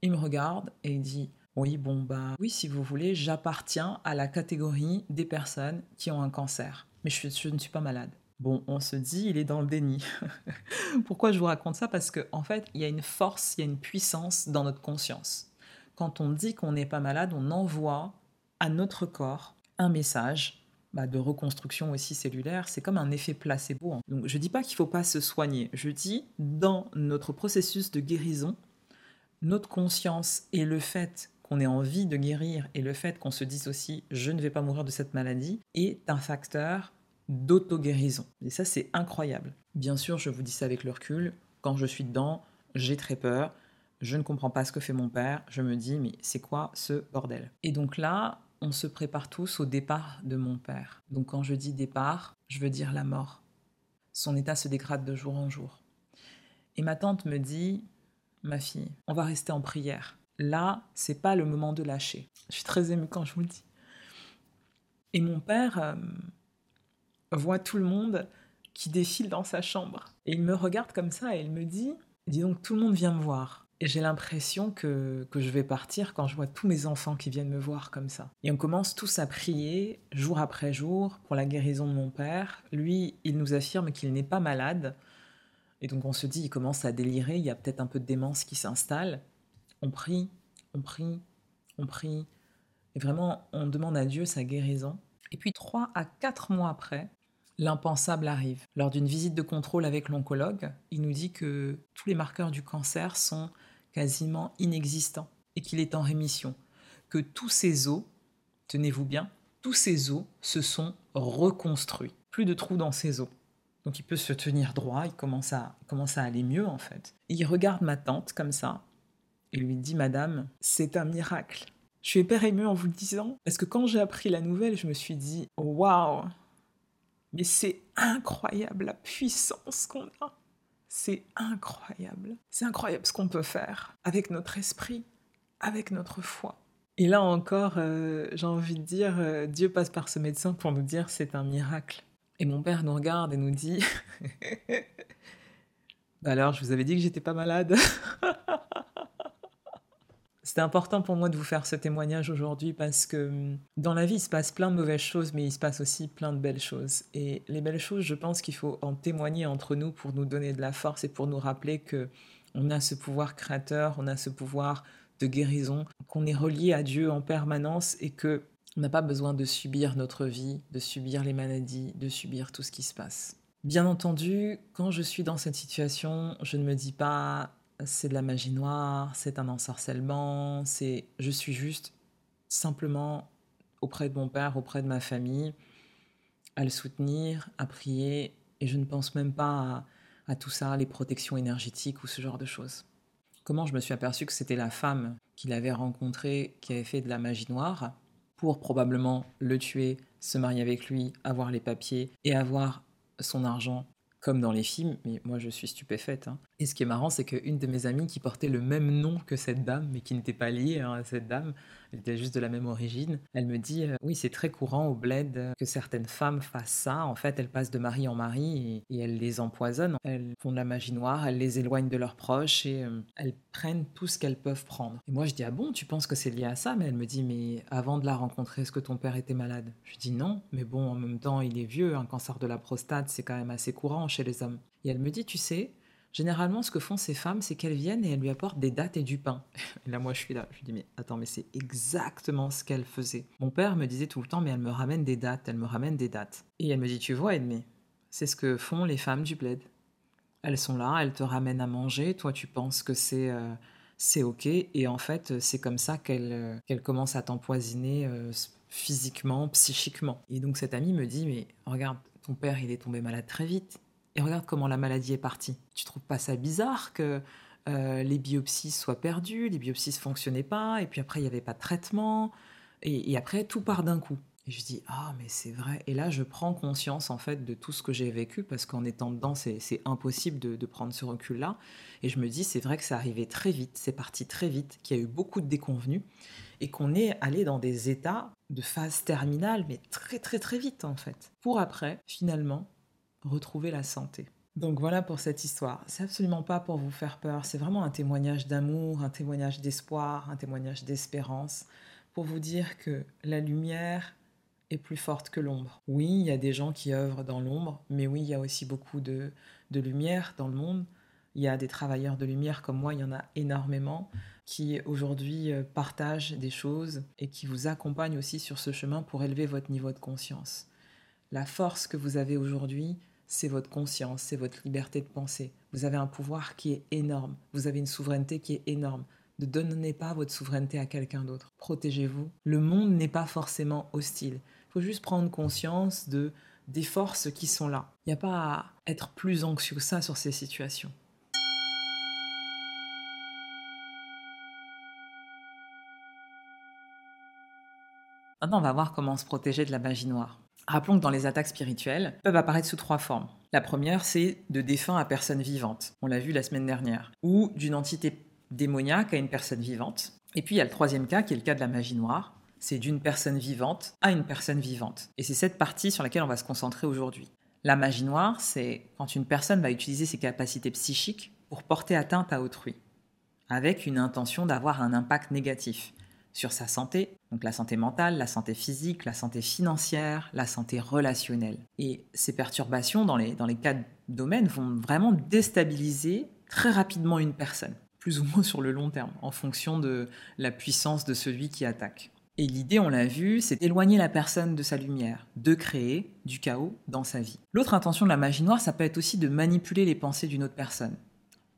il me regarde et il dit Oui, bon, bah oui, si vous voulez, j'appartiens à la catégorie des personnes qui ont un cancer, mais je, je ne suis pas malade. Bon, on se dit, il est dans le déni. Pourquoi je vous raconte ça? Parce qu'en en fait, il y a une force, il y a une puissance dans notre conscience quand on dit qu'on n'est pas malade, on envoie à notre corps un message bah, de reconstruction aussi cellulaire. C'est comme un effet placebo. Hein. Donc, je ne dis pas qu'il ne faut pas se soigner. Je dis, dans notre processus de guérison, notre conscience et le fait qu'on ait envie de guérir et le fait qu'on se dise aussi je ne vais pas mourir de cette maladie est un facteur d'auto-guérison. Et ça, c'est incroyable. Bien sûr, je vous dis ça avec le recul. Quand je suis dedans, j'ai très peur. Je ne comprends pas ce que fait mon père. Je me dis, mais c'est quoi ce bordel? Et donc là, on se prépare tous au départ de mon père. Donc quand je dis départ, je veux dire la mort. Son état se dégrade de jour en jour. Et ma tante me dit, ma fille, on va rester en prière. Là, c'est pas le moment de lâcher. Je suis très émue quand je vous le dis. Et mon père euh, voit tout le monde qui défile dans sa chambre. Et il me regarde comme ça et il me dit, dis donc, tout le monde vient me voir. J'ai l'impression que, que je vais partir quand je vois tous mes enfants qui viennent me voir comme ça. Et on commence tous à prier, jour après jour, pour la guérison de mon père. Lui, il nous affirme qu'il n'est pas malade. Et donc on se dit, il commence à délirer, il y a peut-être un peu de démence qui s'installe. On prie, on prie, on prie. Et vraiment, on demande à Dieu sa guérison. Et puis trois à quatre mois après, l'impensable arrive. Lors d'une visite de contrôle avec l'oncologue, il nous dit que tous les marqueurs du cancer sont quasiment inexistants et qu'il est en rémission. Que tous ces os, tenez-vous bien, tous ces os se sont reconstruits. Plus de trous dans ses os. Donc il peut se tenir droit, il commence à, commence à aller mieux en fait. il regarde ma tante comme ça et lui dit Madame, c'est un miracle. Je suis hyper émue en vous le disant parce que quand j'ai appris la nouvelle, je me suis dit Waouh Mais c'est incroyable la puissance qu'on a c'est incroyable. C'est incroyable ce qu'on peut faire avec notre esprit, avec notre foi. Et là encore, euh, j'ai envie de dire, euh, Dieu passe par ce médecin pour nous dire c'est un miracle. Et mon père nous regarde et nous dit bah Alors, je vous avais dit que j'étais pas malade. C'était important pour moi de vous faire ce témoignage aujourd'hui parce que hum, dans la vie, il se passe plein de mauvaises choses, mais il se passe aussi plein de belles choses. Et les belles choses, je pense qu'il faut en témoigner entre nous pour nous donner de la force et pour nous rappeler que on a ce pouvoir créateur, on a ce pouvoir de guérison, qu'on est relié à Dieu en permanence et que on n'a pas besoin de subir notre vie, de subir les maladies, de subir tout ce qui se passe. Bien entendu, quand je suis dans cette situation, je ne me dis pas c'est de la magie noire, c'est un ensorcellement, c'est je suis juste simplement auprès de mon père, auprès de ma famille, à le soutenir, à prier, et je ne pense même pas à, tout ça, les protections énergétiques ou ce genre de choses. Comment je me suis aperçu que c'était la femme qu'il avait rencontrée qui avait fait de la magie noire pour probablement le tuer, se marier avec lui, avoir les papiers et avoir son argent comme dans les films, mais moi je suis stupéfaite. Hein. Et ce qui est marrant, c'est qu'une de mes amies qui portait le même nom que cette dame, mais qui n'était pas liée hein, à cette dame, elle était juste de la même origine, elle me dit euh, Oui, c'est très courant au bled que certaines femmes fassent ça. En fait, elles passent de mari en mari et, elles les empoisonnent. Elles font de la magie noire, elles les éloignent de leurs proches et euh, elles prennent tout ce qu'elles peuvent prendre. Et moi, je dis Ah bon, tu penses que c'est lié à ça? Mais elle me dit Mais avant de la rencontrer, est-ce que ton père était malade? Je dis Non, mais bon, en même temps, il est vieux. Un cancer de la prostate, c'est quand même assez courant chez les hommes. Et elle me dit Tu sais, Généralement, ce que font ces femmes, c'est qu'elles viennent et elles lui apportent des dates et du pain. Là, moi, je suis là. Je dis, mais attends, mais c'est exactement ce qu'elle faisait. Mon père me disait tout le temps, mais elle me ramène des dates, elle me ramène des dates. Et elle me dit, tu vois, Edmé, c'est ce que font les femmes du bled. Elles sont là, elles te ramènent à manger. Toi, tu penses que c'est euh, c'est ok. Et en fait, c'est comme ça qu'elle euh, qu'elle commence à t'empoisonner euh, physiquement, psychiquement. Et donc, cette amie me dit, mais regarde, ton père, il est tombé malade très vite et regarde comment la maladie est partie. Tu trouves pas ça bizarre que euh, les biopsies soient perdues, les biopsies ne fonctionnaient pas, et puis après il n'y avait pas de traitement, et, après tout part d'un coup. Et je dis ah mais c'est vrai. Et là je prends conscience en fait de tout ce que j'ai vécu parce qu'en étant dedans c'est impossible de, de, prendre ce recul là. Et je me dis c'est vrai que ça arrivait très vite, c'est parti très vite, qu'il y a eu beaucoup de déconvenus et qu'on est allé dans des états de phase terminale mais très très très vite en fait. Pour après finalement retrouver la santé. Donc voilà pour cette histoire. C'est absolument pas pour vous faire peur, c'est vraiment un témoignage d'amour, un témoignage d'espoir, un témoignage d'espérance, pour vous dire que la lumière est plus forte que l'ombre. Oui, il y a des gens qui œuvrent dans l'ombre, mais oui, il y a aussi beaucoup de, lumière dans le monde. Il y a des travailleurs de lumière comme moi, il y en a énormément qui aujourd'hui euh, partagent des choses et qui vous accompagnent aussi sur ce chemin pour élever votre niveau de conscience. La force que vous avez aujourd'hui, c'est votre conscience, c'est votre liberté de penser. Vous avez un pouvoir qui est énorme, vous avez une souveraineté qui est énorme. Ne donnez pas votre souveraineté à quelqu'un d'autre. Protégez-vous. Le monde n'est pas forcément hostile. Il faut juste prendre conscience de des forces qui sont là. Il n'y a pas à être plus anxieux que ça sur ces situations. Maintenant, on va voir comment se protéger de la magie noire. Rappelons que dans les attaques spirituelles, peuvent apparaître sous trois formes. La première, c'est de défunts à personnes vivantes. On l'a vu la semaine dernière. Ou d'une entité démoniaque à une personne vivante. Et puis il y a le troisième cas qui est le cas de la magie noire. C'est d'une personne vivante à une personne vivante. Et c'est cette partie sur laquelle on va se concentrer aujourd'hui. La magie noire, c'est quand une personne va utiliser ses capacités psychiques pour porter atteinte à autrui, avec une intention d'avoir un impact négatif sur sa santé, donc la santé mentale, la santé physique, la santé financière, la santé relationnelle. Et ces perturbations dans les, quatre domaines vont vraiment déstabiliser très rapidement une personne, plus ou moins sur le long terme, en fonction de la puissance de celui qui attaque. Et l'idée, on l'a vu, c'est d'éloigner la personne de sa lumière, de créer du chaos dans sa vie. L'autre intention de la magie noire, ça peut être aussi de manipuler les pensées d'une autre personne,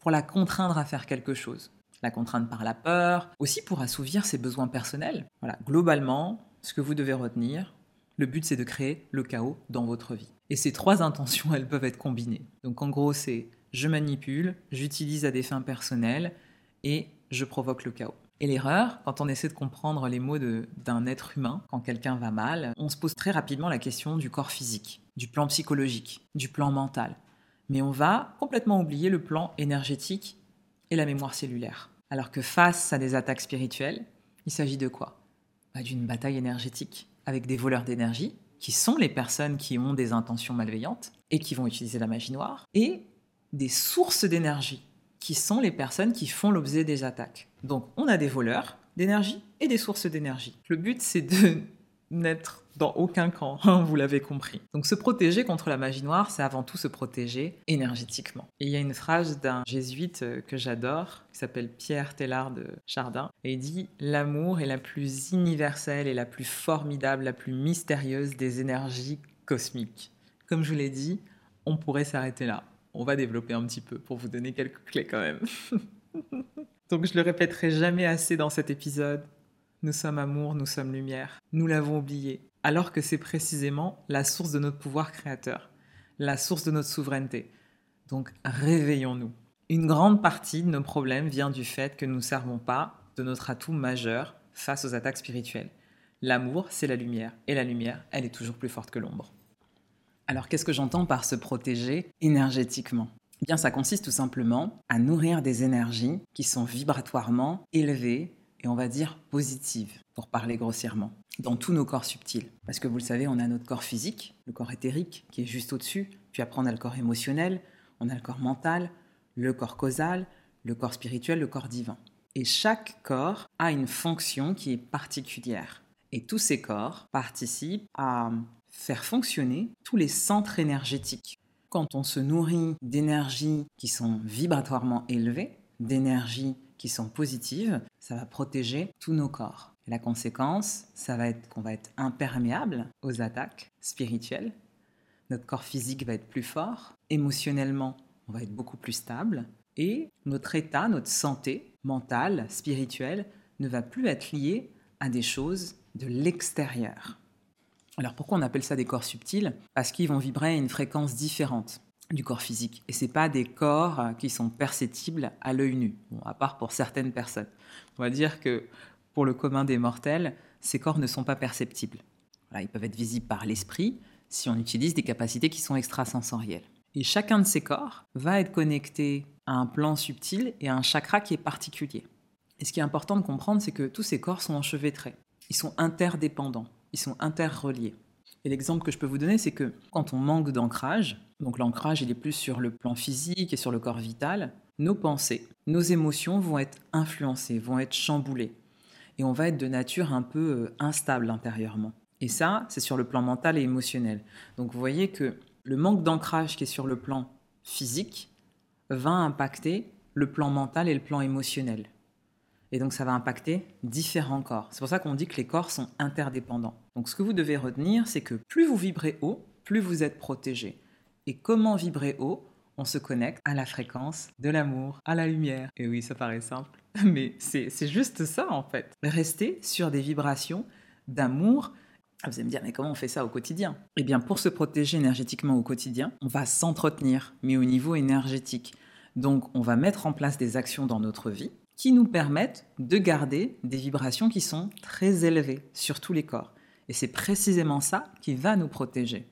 pour la contraindre à faire quelque chose la contrainte par la peur, aussi pour assouvir ses besoins personnels. Voilà, globalement, ce que vous devez retenir, le but c'est de créer le chaos dans votre vie. Et ces trois intentions, elles peuvent être combinées. Donc en gros, c'est je manipule, j'utilise à des fins personnelles et je provoque le chaos. Et l'erreur, quand on essaie de comprendre les mots d'un être humain, quand quelqu'un va mal, on se pose très rapidement la question du corps physique, du plan psychologique, du plan mental. Mais on va complètement oublier le plan énergétique et la mémoire cellulaire. Alors que face à des attaques spirituelles, il s'agit de quoi? Bah, D'une bataille énergétique avec des voleurs d'énergie, qui sont les personnes qui ont des intentions malveillantes et qui vont utiliser la magie noire, et des sources d'énergie, qui sont les personnes qui font l'objet des attaques. Donc on a des voleurs d'énergie et des sources d'énergie. Le but c'est de n'être dans aucun camp, hein, vous l'avez compris. Donc se protéger contre la magie noire, c'est avant tout se protéger énergétiquement. Et il y a une phrase d'un jésuite euh, que j'adore, qui s'appelle Pierre Tellard de Chardin, et il dit L'amour est la plus universelle et la plus formidable, la plus mystérieuse des énergies cosmiques. Comme je vous l'ai dit, on pourrait s'arrêter là. On va développer un petit peu pour vous donner quelques clés quand même. Donc je le répéterai jamais assez dans cet épisode. Nous sommes amour, nous sommes lumière. Nous l'avons oublié alors que c'est précisément la source de notre pouvoir créateur, la source de notre souveraineté. Donc réveillons-nous. Une grande partie de nos problèmes vient du fait que nous ne servons pas de notre atout majeur face aux attaques spirituelles. L'amour, c'est la lumière, et la lumière, elle est toujours plus forte que l'ombre. Alors qu'est-ce que j'entends par se protéger énergétiquement? Eh bien, ça consiste tout simplement à nourrir des énergies qui sont vibratoirement élevées et on va dire positives, pour parler grossièrement dans tous nos corps subtils. Parce que vous le savez, on a notre corps physique, le corps éthérique, qui est juste au-dessus, puis après on a le corps émotionnel, on a le corps mental, le corps causal, le corps spirituel, le corps divin. Et chaque corps a une fonction qui est particulière. Et tous ces corps participent à faire fonctionner tous les centres énergétiques. Quand on se nourrit d'énergies qui sont vibratoirement élevées, d'énergies qui sont positives, ça va protéger tous nos corps. La conséquence, ça va être qu'on va être imperméable aux attaques spirituelles. Notre corps physique va être plus fort. Émotionnellement, on va être beaucoup plus stable. Et notre état, notre santé mentale, spirituelle, ne va plus être lié à des choses de l'extérieur. Alors pourquoi on appelle ça des corps subtils? Parce qu'ils vont vibrer à une fréquence différente du corps physique. Et ce pas des corps qui sont perceptibles à l'œil nu, à part pour certaines personnes. On va dire que pour le commun des mortels, ces corps ne sont pas perceptibles. ils peuvent être visibles par l'esprit si on utilise des capacités qui sont extrasensorielles. Et chacun de ces corps va être connecté à un plan subtil et à un chakra qui est particulier. Et ce qui est important de comprendre, c'est que tous ces corps sont enchevêtrés. Ils sont interdépendants, ils sont interreliés. Et l'exemple que je peux vous donner, c'est que quand on manque d'ancrage, donc l'ancrage il est plus sur le plan physique et sur le corps vital, nos pensées, nos émotions vont être influencées, vont être chamboulées et on va être de nature un peu euh, instable intérieurement. Et ça, c'est sur le plan mental et émotionnel. Donc vous voyez que le manque d'ancrage qui est sur le plan physique va impacter le plan mental et le plan émotionnel. Et donc ça va impacter différents corps. C'est pour ça qu'on dit que les corps sont interdépendants. Donc ce que vous devez retenir, c'est que plus vous vibrez haut, plus vous êtes protégé. Et comment vibrer haut? On se connecte à la fréquence de l'amour, à la lumière. Et oui, ça paraît simple, mais c'est juste ça en fait. Rester sur des vibrations d'amour. Vous allez me dire, mais comment on fait ça au quotidien? Eh bien, pour se protéger énergétiquement au quotidien, on va s'entretenir, mais au niveau énergétique. Donc, on va mettre en place des actions dans notre vie qui nous permettent de garder des vibrations qui sont très élevées sur tous les corps. Et c'est précisément ça qui va nous protéger.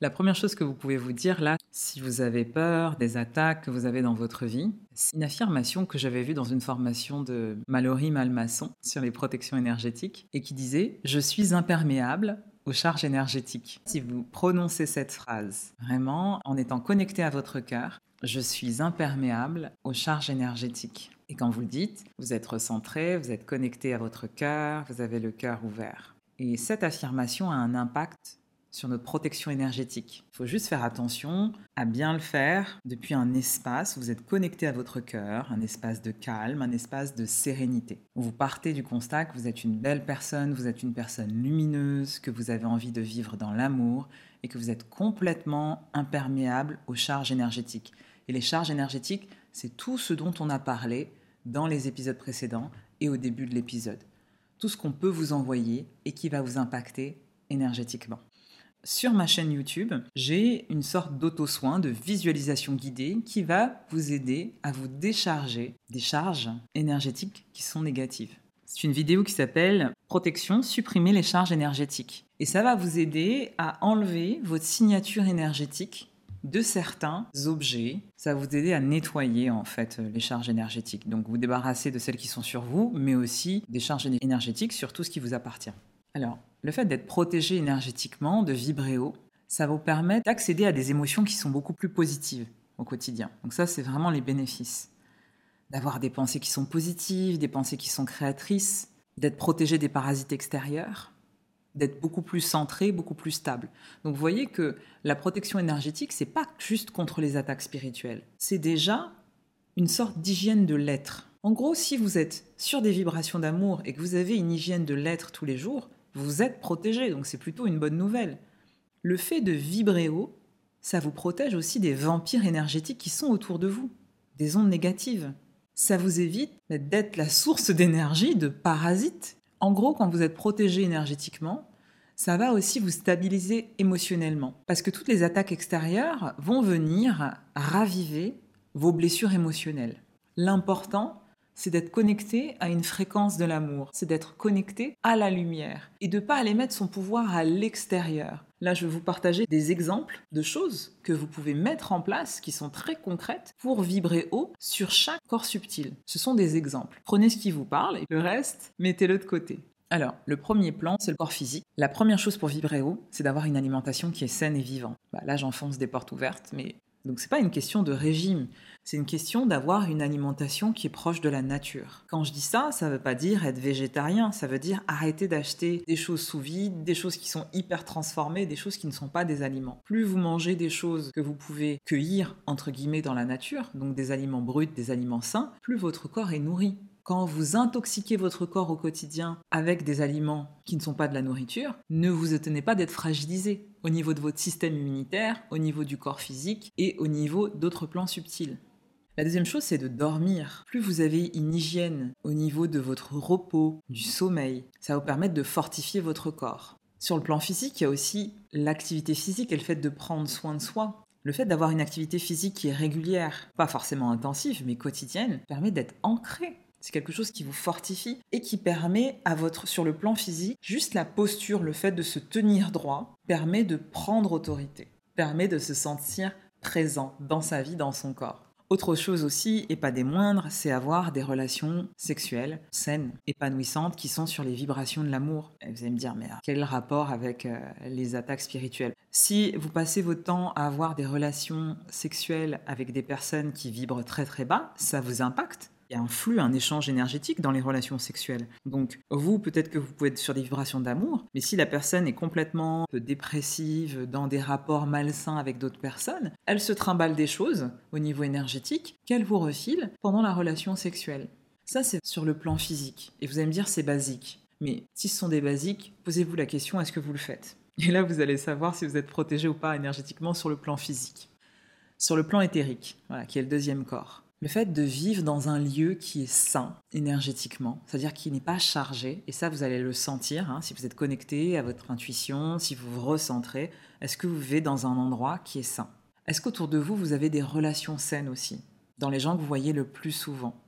La première chose que vous pouvez vous dire là, si vous avez peur des attaques que vous avez dans votre vie, c'est une affirmation que j'avais vue dans une formation de Mallory Malmasson sur les protections énergétiques et qui disait Je suis imperméable aux charges énergétiques. Si vous prononcez cette phrase vraiment en étant connecté à votre cœur, je suis imperméable aux charges énergétiques. Et quand vous le dites, vous êtes recentré, vous êtes connecté à votre cœur, vous avez le cœur ouvert. Et cette affirmation a un impact sur notre protection énergétique. Il faut juste faire attention à bien le faire depuis un espace où vous êtes connecté à votre cœur, un espace de calme, un espace de sérénité. Vous partez du constat que vous êtes une belle personne, vous êtes une personne lumineuse, que vous avez envie de vivre dans l'amour et que vous êtes complètement imperméable aux charges énergétiques. Et les charges énergétiques, c'est tout ce dont on a parlé dans les épisodes précédents et au début de l'épisode. Tout ce qu'on peut vous envoyer et qui va vous impacter énergétiquement. Sur ma chaîne YouTube, j'ai une sorte d'auto-soin, de visualisation guidée qui va vous aider à vous décharger des charges énergétiques qui sont négatives. C'est une vidéo qui s'appelle Protection, supprimer les charges énergétiques. Et ça va vous aider à enlever votre signature énergétique de certains objets. Ça va vous aider à nettoyer en fait les charges énergétiques. Donc vous débarrasser de celles qui sont sur vous, mais aussi des charges énergétiques sur tout ce qui vous appartient. Alors, le fait d'être protégé énergétiquement, de vibrer haut, ça vous permet d'accéder à des émotions qui sont beaucoup plus positives au quotidien. Donc ça, c'est vraiment les bénéfices. D'avoir des pensées qui sont positives, des pensées qui sont créatrices, d'être protégé des parasites extérieurs, d'être beaucoup plus centré, beaucoup plus stable. Donc vous voyez que la protection énergétique, c'est pas juste contre les attaques spirituelles. C'est déjà une sorte d'hygiène de l'être. En gros, si vous êtes sur des vibrations d'amour et que vous avez une hygiène de l'être tous les jours, vous êtes protégé, donc c'est plutôt une bonne nouvelle. Le fait de vibrer haut, ça vous protège aussi des vampires énergétiques qui sont autour de vous, des ondes négatives. Ça vous évite d'être la source d'énergie de parasites en gros, quand vous êtes protégé énergétiquement, ça va aussi vous stabiliser émotionnellement. Parce que toutes les attaques extérieures vont venir raviver vos blessures émotionnelles. L'important, c'est d'être connecté à une fréquence de l'amour, c'est d'être connecté à la lumière et de pas aller mettre son pouvoir à l'extérieur. Là, je vais vous partager des exemples de choses que vous pouvez mettre en place qui sont très concrètes pour vibrer haut sur chaque corps subtil. Ce sont des exemples. Prenez ce qui vous parle et le reste, mettez-le de côté. Alors, le premier plan, c'est le corps physique. La première chose pour vibrer haut, c'est d'avoir une alimentation qui est saine et vivante. Bah, là, j'enfonce des portes ouvertes, mais donc c'est pas une question de régime, c'est une question d'avoir une alimentation qui est proche de la nature. Quand je dis ça, ça veut pas dire être végétarien, ça veut dire arrêter d'acheter des choses sous vide, des choses qui sont hyper transformées, des choses qui ne sont pas des aliments. Plus vous mangez des choses que vous pouvez cueillir entre guillemets dans la nature, donc des aliments bruts, des aliments sains, plus votre corps est nourri. Quand vous intoxiquez votre corps au quotidien avec des aliments qui ne sont pas de la nourriture, ne vous étonnez pas d'être fragilisé au niveau de votre système immunitaire, au niveau du corps physique et au niveau d'autres plans subtils. La deuxième chose, c'est de dormir. Plus vous avez une hygiène au niveau de votre repos, du sommeil, ça va vous permettre de fortifier votre corps. Sur le plan physique, il y a aussi l'activité physique et le fait de prendre soin de soi. Le fait d'avoir une activité physique qui est régulière, pas forcément intensive, mais quotidienne, permet d'être ancré c'est quelque chose qui vous fortifie et qui permet à votre, sur le plan physique, juste la posture, le fait de se tenir droit, permet de prendre autorité, permet de se sentir présent dans sa vie, dans son corps. Autre chose aussi, et pas des moindres, c'est avoir des relations sexuelles saines, épanouissantes, qui sont sur les vibrations de l'amour. Vous allez me dire, mais quel rapport avec euh, les attaques spirituelles? Si vous passez votre temps à avoir des relations sexuelles avec des personnes qui vibrent très très bas, ça vous impacte? Un flux, un échange énergétique dans les relations sexuelles. Donc, vous, peut-être que vous pouvez être sur des vibrations d'amour, mais si la personne est complètement dépressive, dans des rapports malsains avec d'autres personnes, elle se trimballe des choses au niveau énergétique qu'elle vous refile pendant la relation sexuelle. Ça, c'est sur le plan physique. Et vous allez me dire, c'est basique. Mais si ce sont des basiques, posez-vous la question, est-ce que vous le faites? Et là, vous allez savoir si vous êtes protégé ou pas énergétiquement sur le plan physique. Sur le plan éthérique, voilà, qui est le deuxième corps. Le fait de vivre dans un lieu qui est sain énergétiquement, c'est-à-dire qui n'est pas chargé, et ça vous allez le sentir hein, si vous êtes connecté à votre intuition, si vous vous recentrez, est-ce que vous vivez dans un endroit qui est sain? Est-ce qu'autour de vous, vous avez des relations saines aussi, dans les gens que vous voyez le plus souvent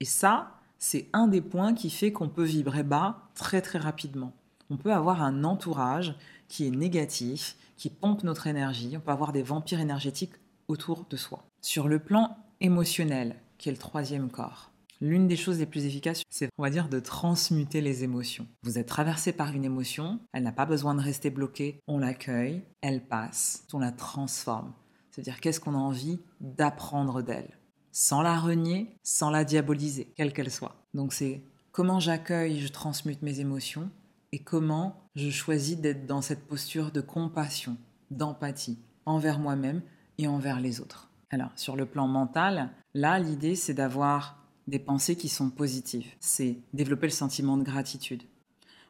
Et ça, c'est un des points qui fait qu'on peut vibrer bas très très rapidement. On peut avoir un entourage qui est négatif, qui pompe notre énergie, on peut avoir des vampires énergétiques autour de soi. Sur le plan émotionnel, qui est le troisième corps, l'une des choses les plus efficaces, c'est, on va dire, de transmuter les émotions. Vous êtes traversé par une émotion, elle n'a pas besoin de rester bloquée, on l'accueille, elle passe, on la transforme. C'est-à-dire qu'est-ce qu'on a envie d'apprendre d'elle, sans la renier, sans la diaboliser, quelle qu'elle soit. Donc c'est comment j'accueille, je transmute mes émotions, et comment je choisis d'être dans cette posture de compassion, d'empathie envers moi-même et envers les autres. Alors, sur le plan mental, là, l'idée, c'est d'avoir des pensées qui sont positives. C'est développer le sentiment de gratitude.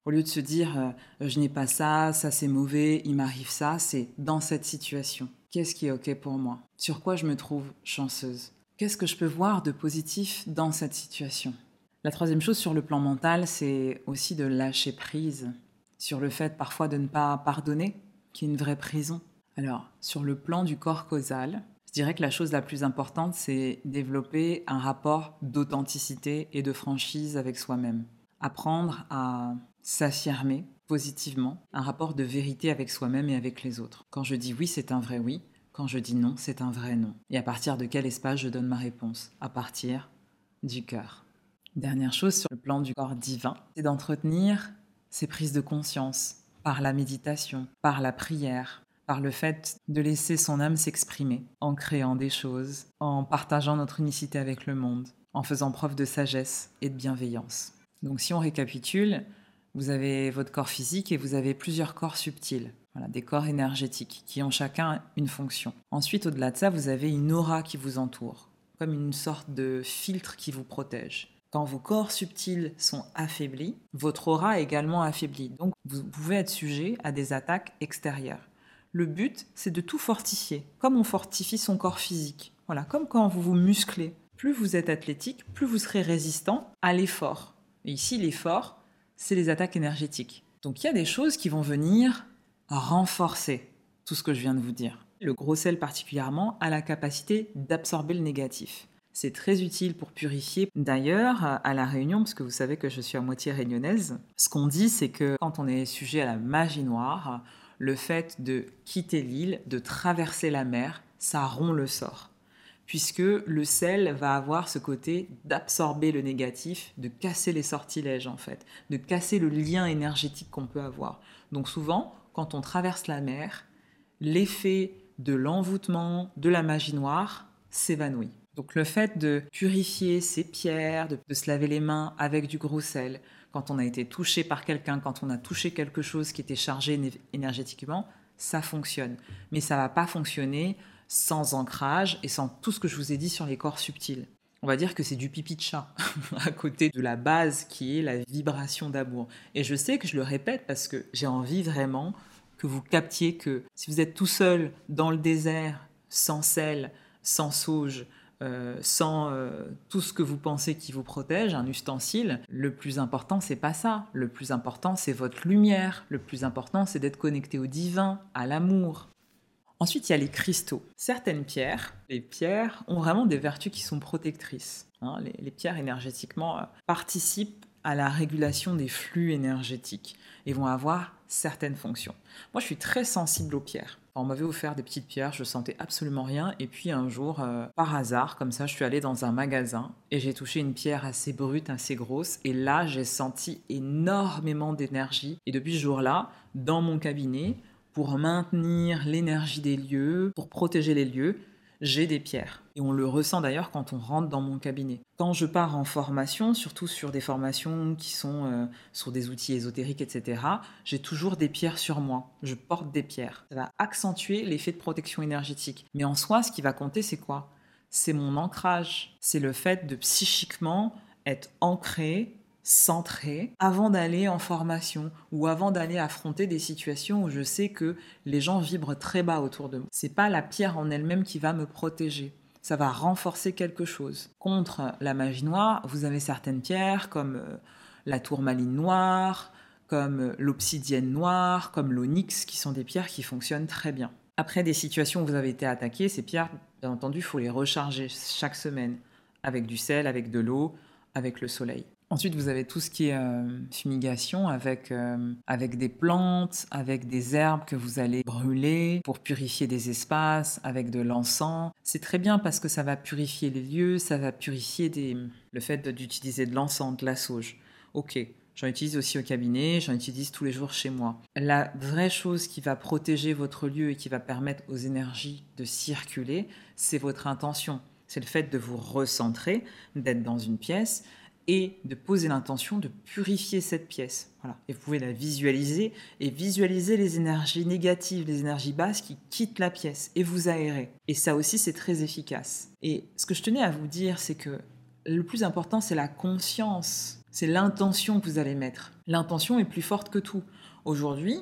Au lieu de se dire euh, je n'ai pas ça, ça c'est mauvais, il m'arrive ça, c'est dans cette situation. Qu'est-ce qui est OK pour moi? Sur quoi je me trouve chanceuse? Qu'est-ce que je peux voir de positif dans cette situation? La troisième chose sur le plan mental, c'est aussi de lâcher prise sur le fait parfois de ne pas pardonner, qui est une vraie prison. Alors, sur le plan du corps causal, dirais que la chose la plus importante, c'est développer un rapport d'authenticité et de franchise avec soi-même. Apprendre à s'affirmer positivement, un rapport de vérité avec soi-même et avec les autres. Quand je dis oui, c'est un vrai oui. Quand je dis non, c'est un vrai non. Et à partir de quel espace je donne ma réponse? À partir du cœur. Dernière chose sur le plan du corps divin, c'est d'entretenir ces prises de conscience par la méditation, par la prière, par le fait de laisser son âme s'exprimer en créant des choses, en partageant notre unicité avec le monde, en faisant preuve de sagesse et de bienveillance. Donc si on récapitule, vous avez votre corps physique et vous avez plusieurs corps subtils, voilà, des corps énergétiques qui ont chacun une fonction. Ensuite, au-delà de ça, vous avez une aura qui vous entoure, comme une sorte de filtre qui vous protège. Quand vos corps subtils sont affaiblis, votre aura est également affaiblie. Donc vous pouvez être sujet à des attaques extérieures. Le but, c'est de tout fortifier, comme on fortifie son corps physique. Voilà, comme quand vous vous musclez. Plus vous êtes athlétique, plus vous serez résistant à l'effort. Et ici, l'effort, c'est les attaques énergétiques. Donc il y a des choses qui vont venir renforcer tout ce que je viens de vous dire. Le gros sel particulièrement a la capacité d'absorber le négatif. C'est très utile pour purifier. D'ailleurs, à La Réunion, parce que vous savez que je suis à moitié réunionnaise, ce qu'on dit, c'est que quand on est sujet à la magie noire, le fait de quitter l'île, de traverser la mer, ça rompt le sort. Puisque le sel va avoir ce côté d'absorber le négatif, de casser les sortilèges en fait, de casser le lien énergétique qu'on peut avoir. Donc souvent, quand on traverse la mer, l'effet de l'envoûtement, de la magie noire s'évanouit. Donc le fait de purifier ses pierres, de, se laver les mains avec du gros sel, quand on a été touché par quelqu'un, quand on a touché quelque chose qui était chargé énergétiquement, ça fonctionne. Mais ça va pas fonctionner sans ancrage et sans tout ce que je vous ai dit sur les corps subtils. On va dire que c'est du pipi de chat à côté de la base qui est la vibration d'amour. Et je sais que je le répète parce que j'ai envie vraiment que vous captiez que si vous êtes tout seul dans le désert, sans sel, sans sauge, euh, sans euh, tout ce que vous pensez qui vous protège, un ustensile, le plus important, c'est pas ça. Le plus important, c'est votre lumière. Le plus important, c'est d'être connecté au divin, à l'amour. Ensuite, il y a les cristaux. Certaines pierres, les pierres ont vraiment des vertus qui sont protectrices. Hein. les, pierres énergétiquement euh, participent à la régulation des flux énergétiques et vont avoir certaines fonctions. Moi, je suis très sensible aux pierres. On m'avait offert des petites pierres, je sentais absolument rien. Et puis un jour, euh, par hasard, comme ça, je suis allée dans un magasin et j'ai touché une pierre assez brute, assez grosse. Et là, j'ai senti énormément d'énergie. Et depuis ce jour-là, dans mon cabinet, pour maintenir l'énergie des lieux, pour protéger les lieux, j'ai des pierres. Et on le ressent d'ailleurs quand on rentre dans mon cabinet. Quand je pars en formation, surtout sur des formations qui sont euh, sur des outils ésotériques, etc., j'ai toujours des pierres sur moi. Je porte des pierres. Ça va accentuer l'effet de protection énergétique. Mais en soi, ce qui va compter, c'est quoi? C'est mon ancrage. C'est le fait de psychiquement être ancré centré avant d'aller en formation ou avant d'aller affronter des situations où je sais que les gens vibrent très bas autour de moi. C'est pas la pierre en elle-même qui va me protéger. Ça va renforcer quelque chose. Contre la magie noire, vous avez certaines pierres comme euh, la tourmaline noire, comme euh, l'obsidienne noire, comme l'onyx, qui sont des pierres qui fonctionnent très bien. Après des situations où vous avez été attaqué, ces pierres, bien entendu, il faut les recharger chaque semaine avec du sel, avec de l'eau, avec le soleil. Ensuite, vous avez tout ce qui est euh, fumigation avec, euh, avec des plantes, avec des herbes que vous allez brûler pour purifier des espaces, avec de l'encens. C'est très bien parce que ça va purifier les lieux, ça va purifier des... le fait d'utiliser de l'encens, de la sauge. Ok, J'en utilise aussi au cabinet, j'en utilise tous les jours chez moi. La vraie chose qui va protéger votre lieu et qui va permettre aux énergies de circuler, c'est votre intention. C'est le fait de vous recentrer, d'être dans une pièce et de poser l'intention de purifier cette pièce. Voilà. Et vous pouvez la visualiser et visualiser les énergies négatives, les énergies basses qui quittent la pièce et vous aérer. Et ça aussi, c'est très efficace. Et ce que je tenais à vous dire, c'est que le plus important, c'est la conscience, c'est l'intention que vous allez mettre. L'intention est plus forte que tout. Aujourd'hui,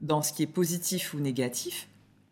dans ce qui est positif ou négatif,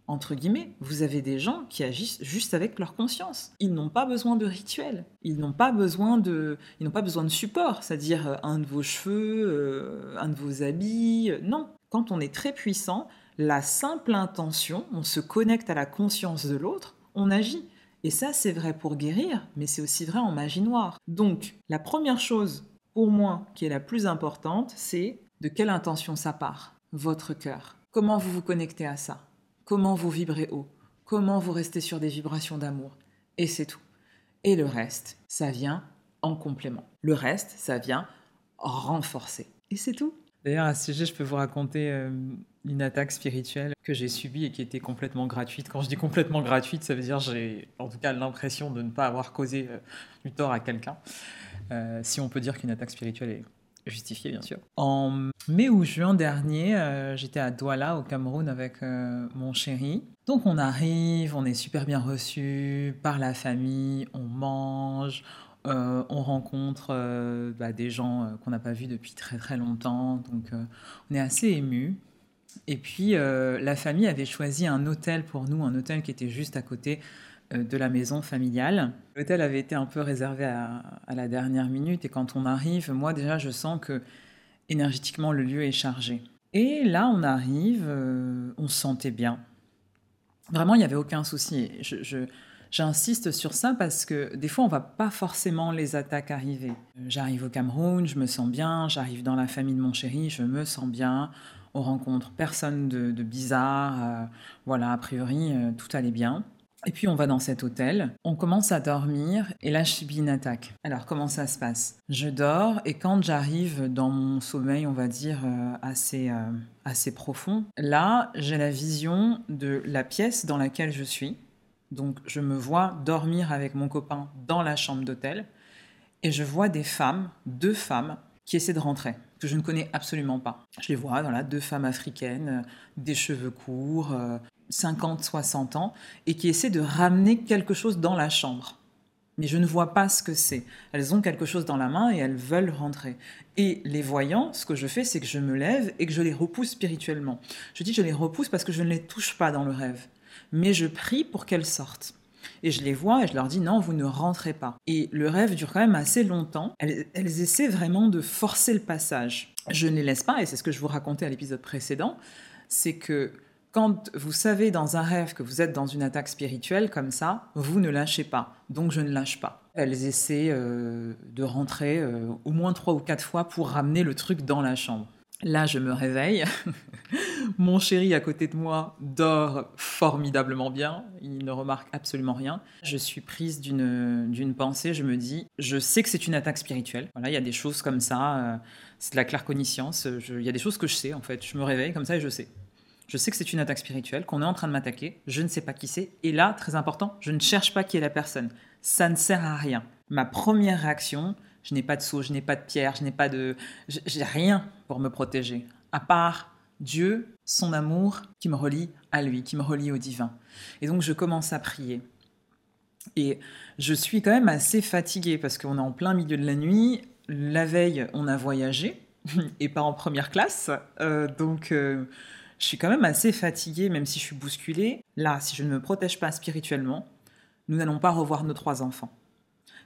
entre guillemets, vous avez des gens qui agissent juste avec leur conscience. Ils n'ont pas besoin de rituels. Ils n'ont pas besoin de, ils n'ont pas besoin de support, c'est-à-dire euh, un de vos cheveux, euh, un de vos habits. Non. Quand on est très puissant, la simple intention, on se connecte à la conscience de l'autre, on agit. Et ça, c'est vrai pour guérir, mais c'est aussi vrai en magie noire. Donc, la première chose, pour moi, qui est la plus importante, c'est de quelle intention ça part? Votre cœur. Comment vous vous connectez à ça? Comment vous vibrez haut, comment vous restez sur des vibrations d'amour? Et c'est tout. Et le reste, ça vient en complément. Le reste, ça vient renforcer. Et c'est tout. D'ailleurs, à ce sujet, je peux vous raconter euh, une attaque spirituelle que j'ai subie et qui était complètement gratuite. Quand je dis complètement gratuite, ça veut dire j'ai en tout cas l'impression de ne pas avoir causé euh, du tort à quelqu'un. Euh, si on peut dire qu'une attaque spirituelle est justifié bien sûr. En mai ou juin dernier, euh, j'étais à Douala au Cameroun avec euh, mon chéri. Donc on arrive, on est super bien reçu par la famille, on mange, euh, on rencontre bah, des gens qu'on n'a pas vus depuis très très longtemps, donc on est assez ému. Et puis la famille avait choisi un hôtel pour nous, un hôtel qui était juste à côté de la maison familiale. L'hôtel avait été un peu réservé à, la dernière minute et quand on arrive, moi déjà je sens que énergétiquement le lieu est chargé. Et là on arrive, euh, on se sentait bien. Vraiment il n'y avait aucun souci. J'insiste sur ça parce que des fois, on va pas forcément les attaques arriver. J'arrive au Cameroun, je me sens bien, j'arrive dans la famille de mon chéri, je me sens bien, on rencontre personne de, bizarre, euh, voilà, a priori, tout allait bien. Et puis on va dans cet hôtel, on commence à dormir et là je subis attaque. Alors comment ça se passe? Je dors et quand j'arrive dans mon sommeil, on va dire euh, assez, euh, assez profond, là j'ai la vision de la pièce dans laquelle je suis. Donc je me vois dormir avec mon copain dans la chambre d'hôtel et je vois des femmes, deux femmes, qui essaient de rentrer, que je ne connais absolument pas. Je les vois, voilà, deux femmes africaines, des cheveux courts, euh, 50, 60 ans, et qui essaient de ramener quelque chose dans la chambre. Mais je ne vois pas ce que c'est. Elles ont quelque chose dans la main et elles veulent rentrer. Et les voyant, ce que je fais, c'est que je me lève et que je les repousse spirituellement. Je dis je les repousse parce que je ne les touche pas dans le rêve. Mais je prie pour qu'elles sortent. Et je les vois et je leur dis non, vous ne rentrez pas. Et le rêve dure quand même assez longtemps. Elles, elles essaient vraiment de forcer le passage. Je ne les laisse pas, et c'est ce que je vous racontais à l'épisode précédent, c'est que quand vous savez dans un rêve que vous êtes dans une attaque spirituelle comme ça, vous ne lâchez pas. Donc je ne lâche pas. Elles essaient euh, de rentrer euh, au moins trois ou quatre fois pour ramener le truc dans la chambre. Là, je me réveille. Mon chéri à côté de moi dort formidablement bien. Il ne remarque absolument rien. Je suis prise d'une pensée. Je me dis, je sais que c'est une attaque spirituelle. Voilà, il y a des choses comme ça. Euh, c'est de la claircognitience. Il y a des choses que je sais en fait. Je me réveille comme ça et je sais. Je sais que c'est une attaque spirituelle, qu'on est en train de m'attaquer, je ne sais pas qui c'est, et là, très important, je ne cherche pas qui est la personne. Ça ne sert à rien. Ma première réaction, je n'ai pas de seau, je n'ai pas de pierre, je n'ai pas de... J'ai rien pour me protéger, à part Dieu, son amour qui me relie à lui, qui me relie au divin. Et donc je commence à prier. Et je suis quand même assez fatiguée parce qu'on est en plein milieu de la nuit. La veille, on a voyagé et pas en première classe. Euh, donc euh, je suis quand même assez fatiguée, même si je suis bousculée. Là, si je ne me protège pas spirituellement, nous n'allons pas revoir nos trois enfants.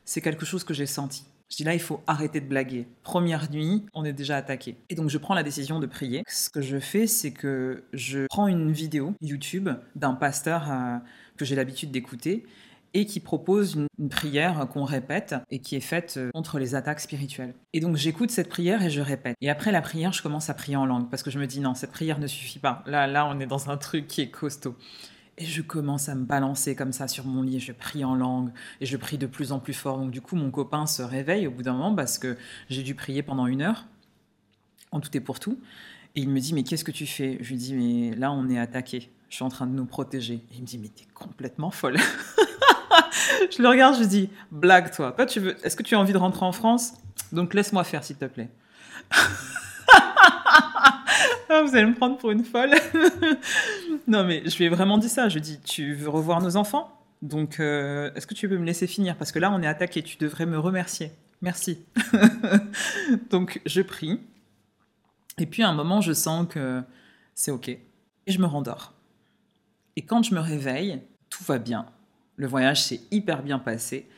C'est quelque chose que j'ai senti. Je dis là, il faut arrêter de blaguer. Première nuit, on est déjà attaqué. Et donc, je prends la décision de prier. Ce que je fais, c'est que je prends une vidéo YouTube d'un pasteur euh, que j'ai l'habitude d'écouter et qui propose une, prière qu'on répète et qui est faite euh, contre les attaques spirituelles. Et donc j'écoute cette prière et je répète. Et après la prière, je commence à prier en langue parce que je me dis non, cette prière ne suffit pas. Là, là, on est dans un truc qui est costaud. Et je commence à me balancer comme ça sur mon lit, je prie en langue et je prie de plus en plus fort. Donc du coup, mon copain se réveille au bout d'un moment parce que j'ai dû prier pendant une heure, en tout et pour tout. Et il me dit, mais qu'est-ce que tu fais? Je lui dis, mais là, on est attaqué. Je suis en train de nous protéger. Et il me dit, mais t'es complètement folle. je le regarde, je lui dis, blague toi. Toi, tu veux, est-ce que tu as envie de rentrer en France? Donc laisse-moi faire, s'il te plaît. Ah, vous allez me prendre pour une folle. non, mais je lui ai vraiment dit ça. Je lui tu veux revoir nos enfants? Donc, euh, est-ce que tu peux me laisser finir? Parce que là, on est attaqué. Tu devrais me remercier. Merci. Donc, je prie. Et puis, à un moment, je sens que c'est OK. Et je me rendors. Et quand je me réveille, tout va bien. Le voyage s'est hyper bien passé.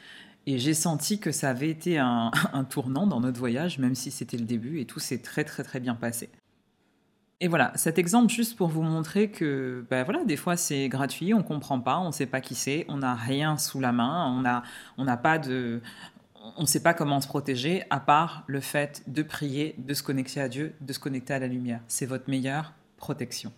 Et j'ai senti que ça avait été un, tournant dans notre voyage, même si c'était le début, et tout s'est très très très bien passé. Et voilà, cet exemple juste pour vous montrer que ben voilà, des fois c'est gratuit, on comprend pas, on sait pas qui c'est, on n'a rien sous la main, on a on n'a pas de on ne sait pas comment se protéger à part le fait de prier, de se connecter à Dieu, de se connecter à la lumière. C'est votre meilleure protection.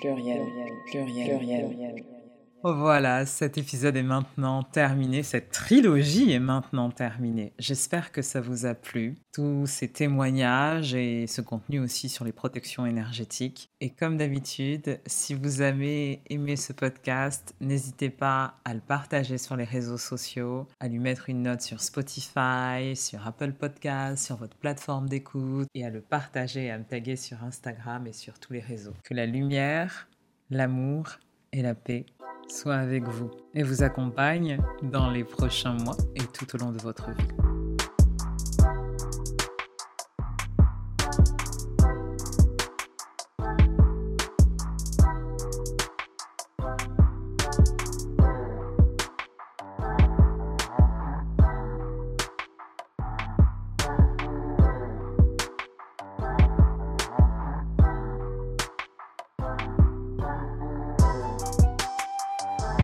Pluriel, pluriel, pluriel, pluriel. Voilà, cet épisode est maintenant terminé, cette trilogie est maintenant terminée. J'espère que ça vous a plu, tous ces témoignages et ce contenu aussi sur les protections énergétiques. Et comme d'habitude, si vous avez aimé ce podcast, n'hésitez pas à le partager sur les réseaux sociaux, à lui mettre une note sur Spotify, sur Apple Podcasts, sur votre plateforme d'écoute et à le partager et à me taguer sur Instagram et sur tous les réseaux. Que la lumière, l'amour et la paix soit avec vous et vous accompagne dans les prochains mois et tout au long de votre vie.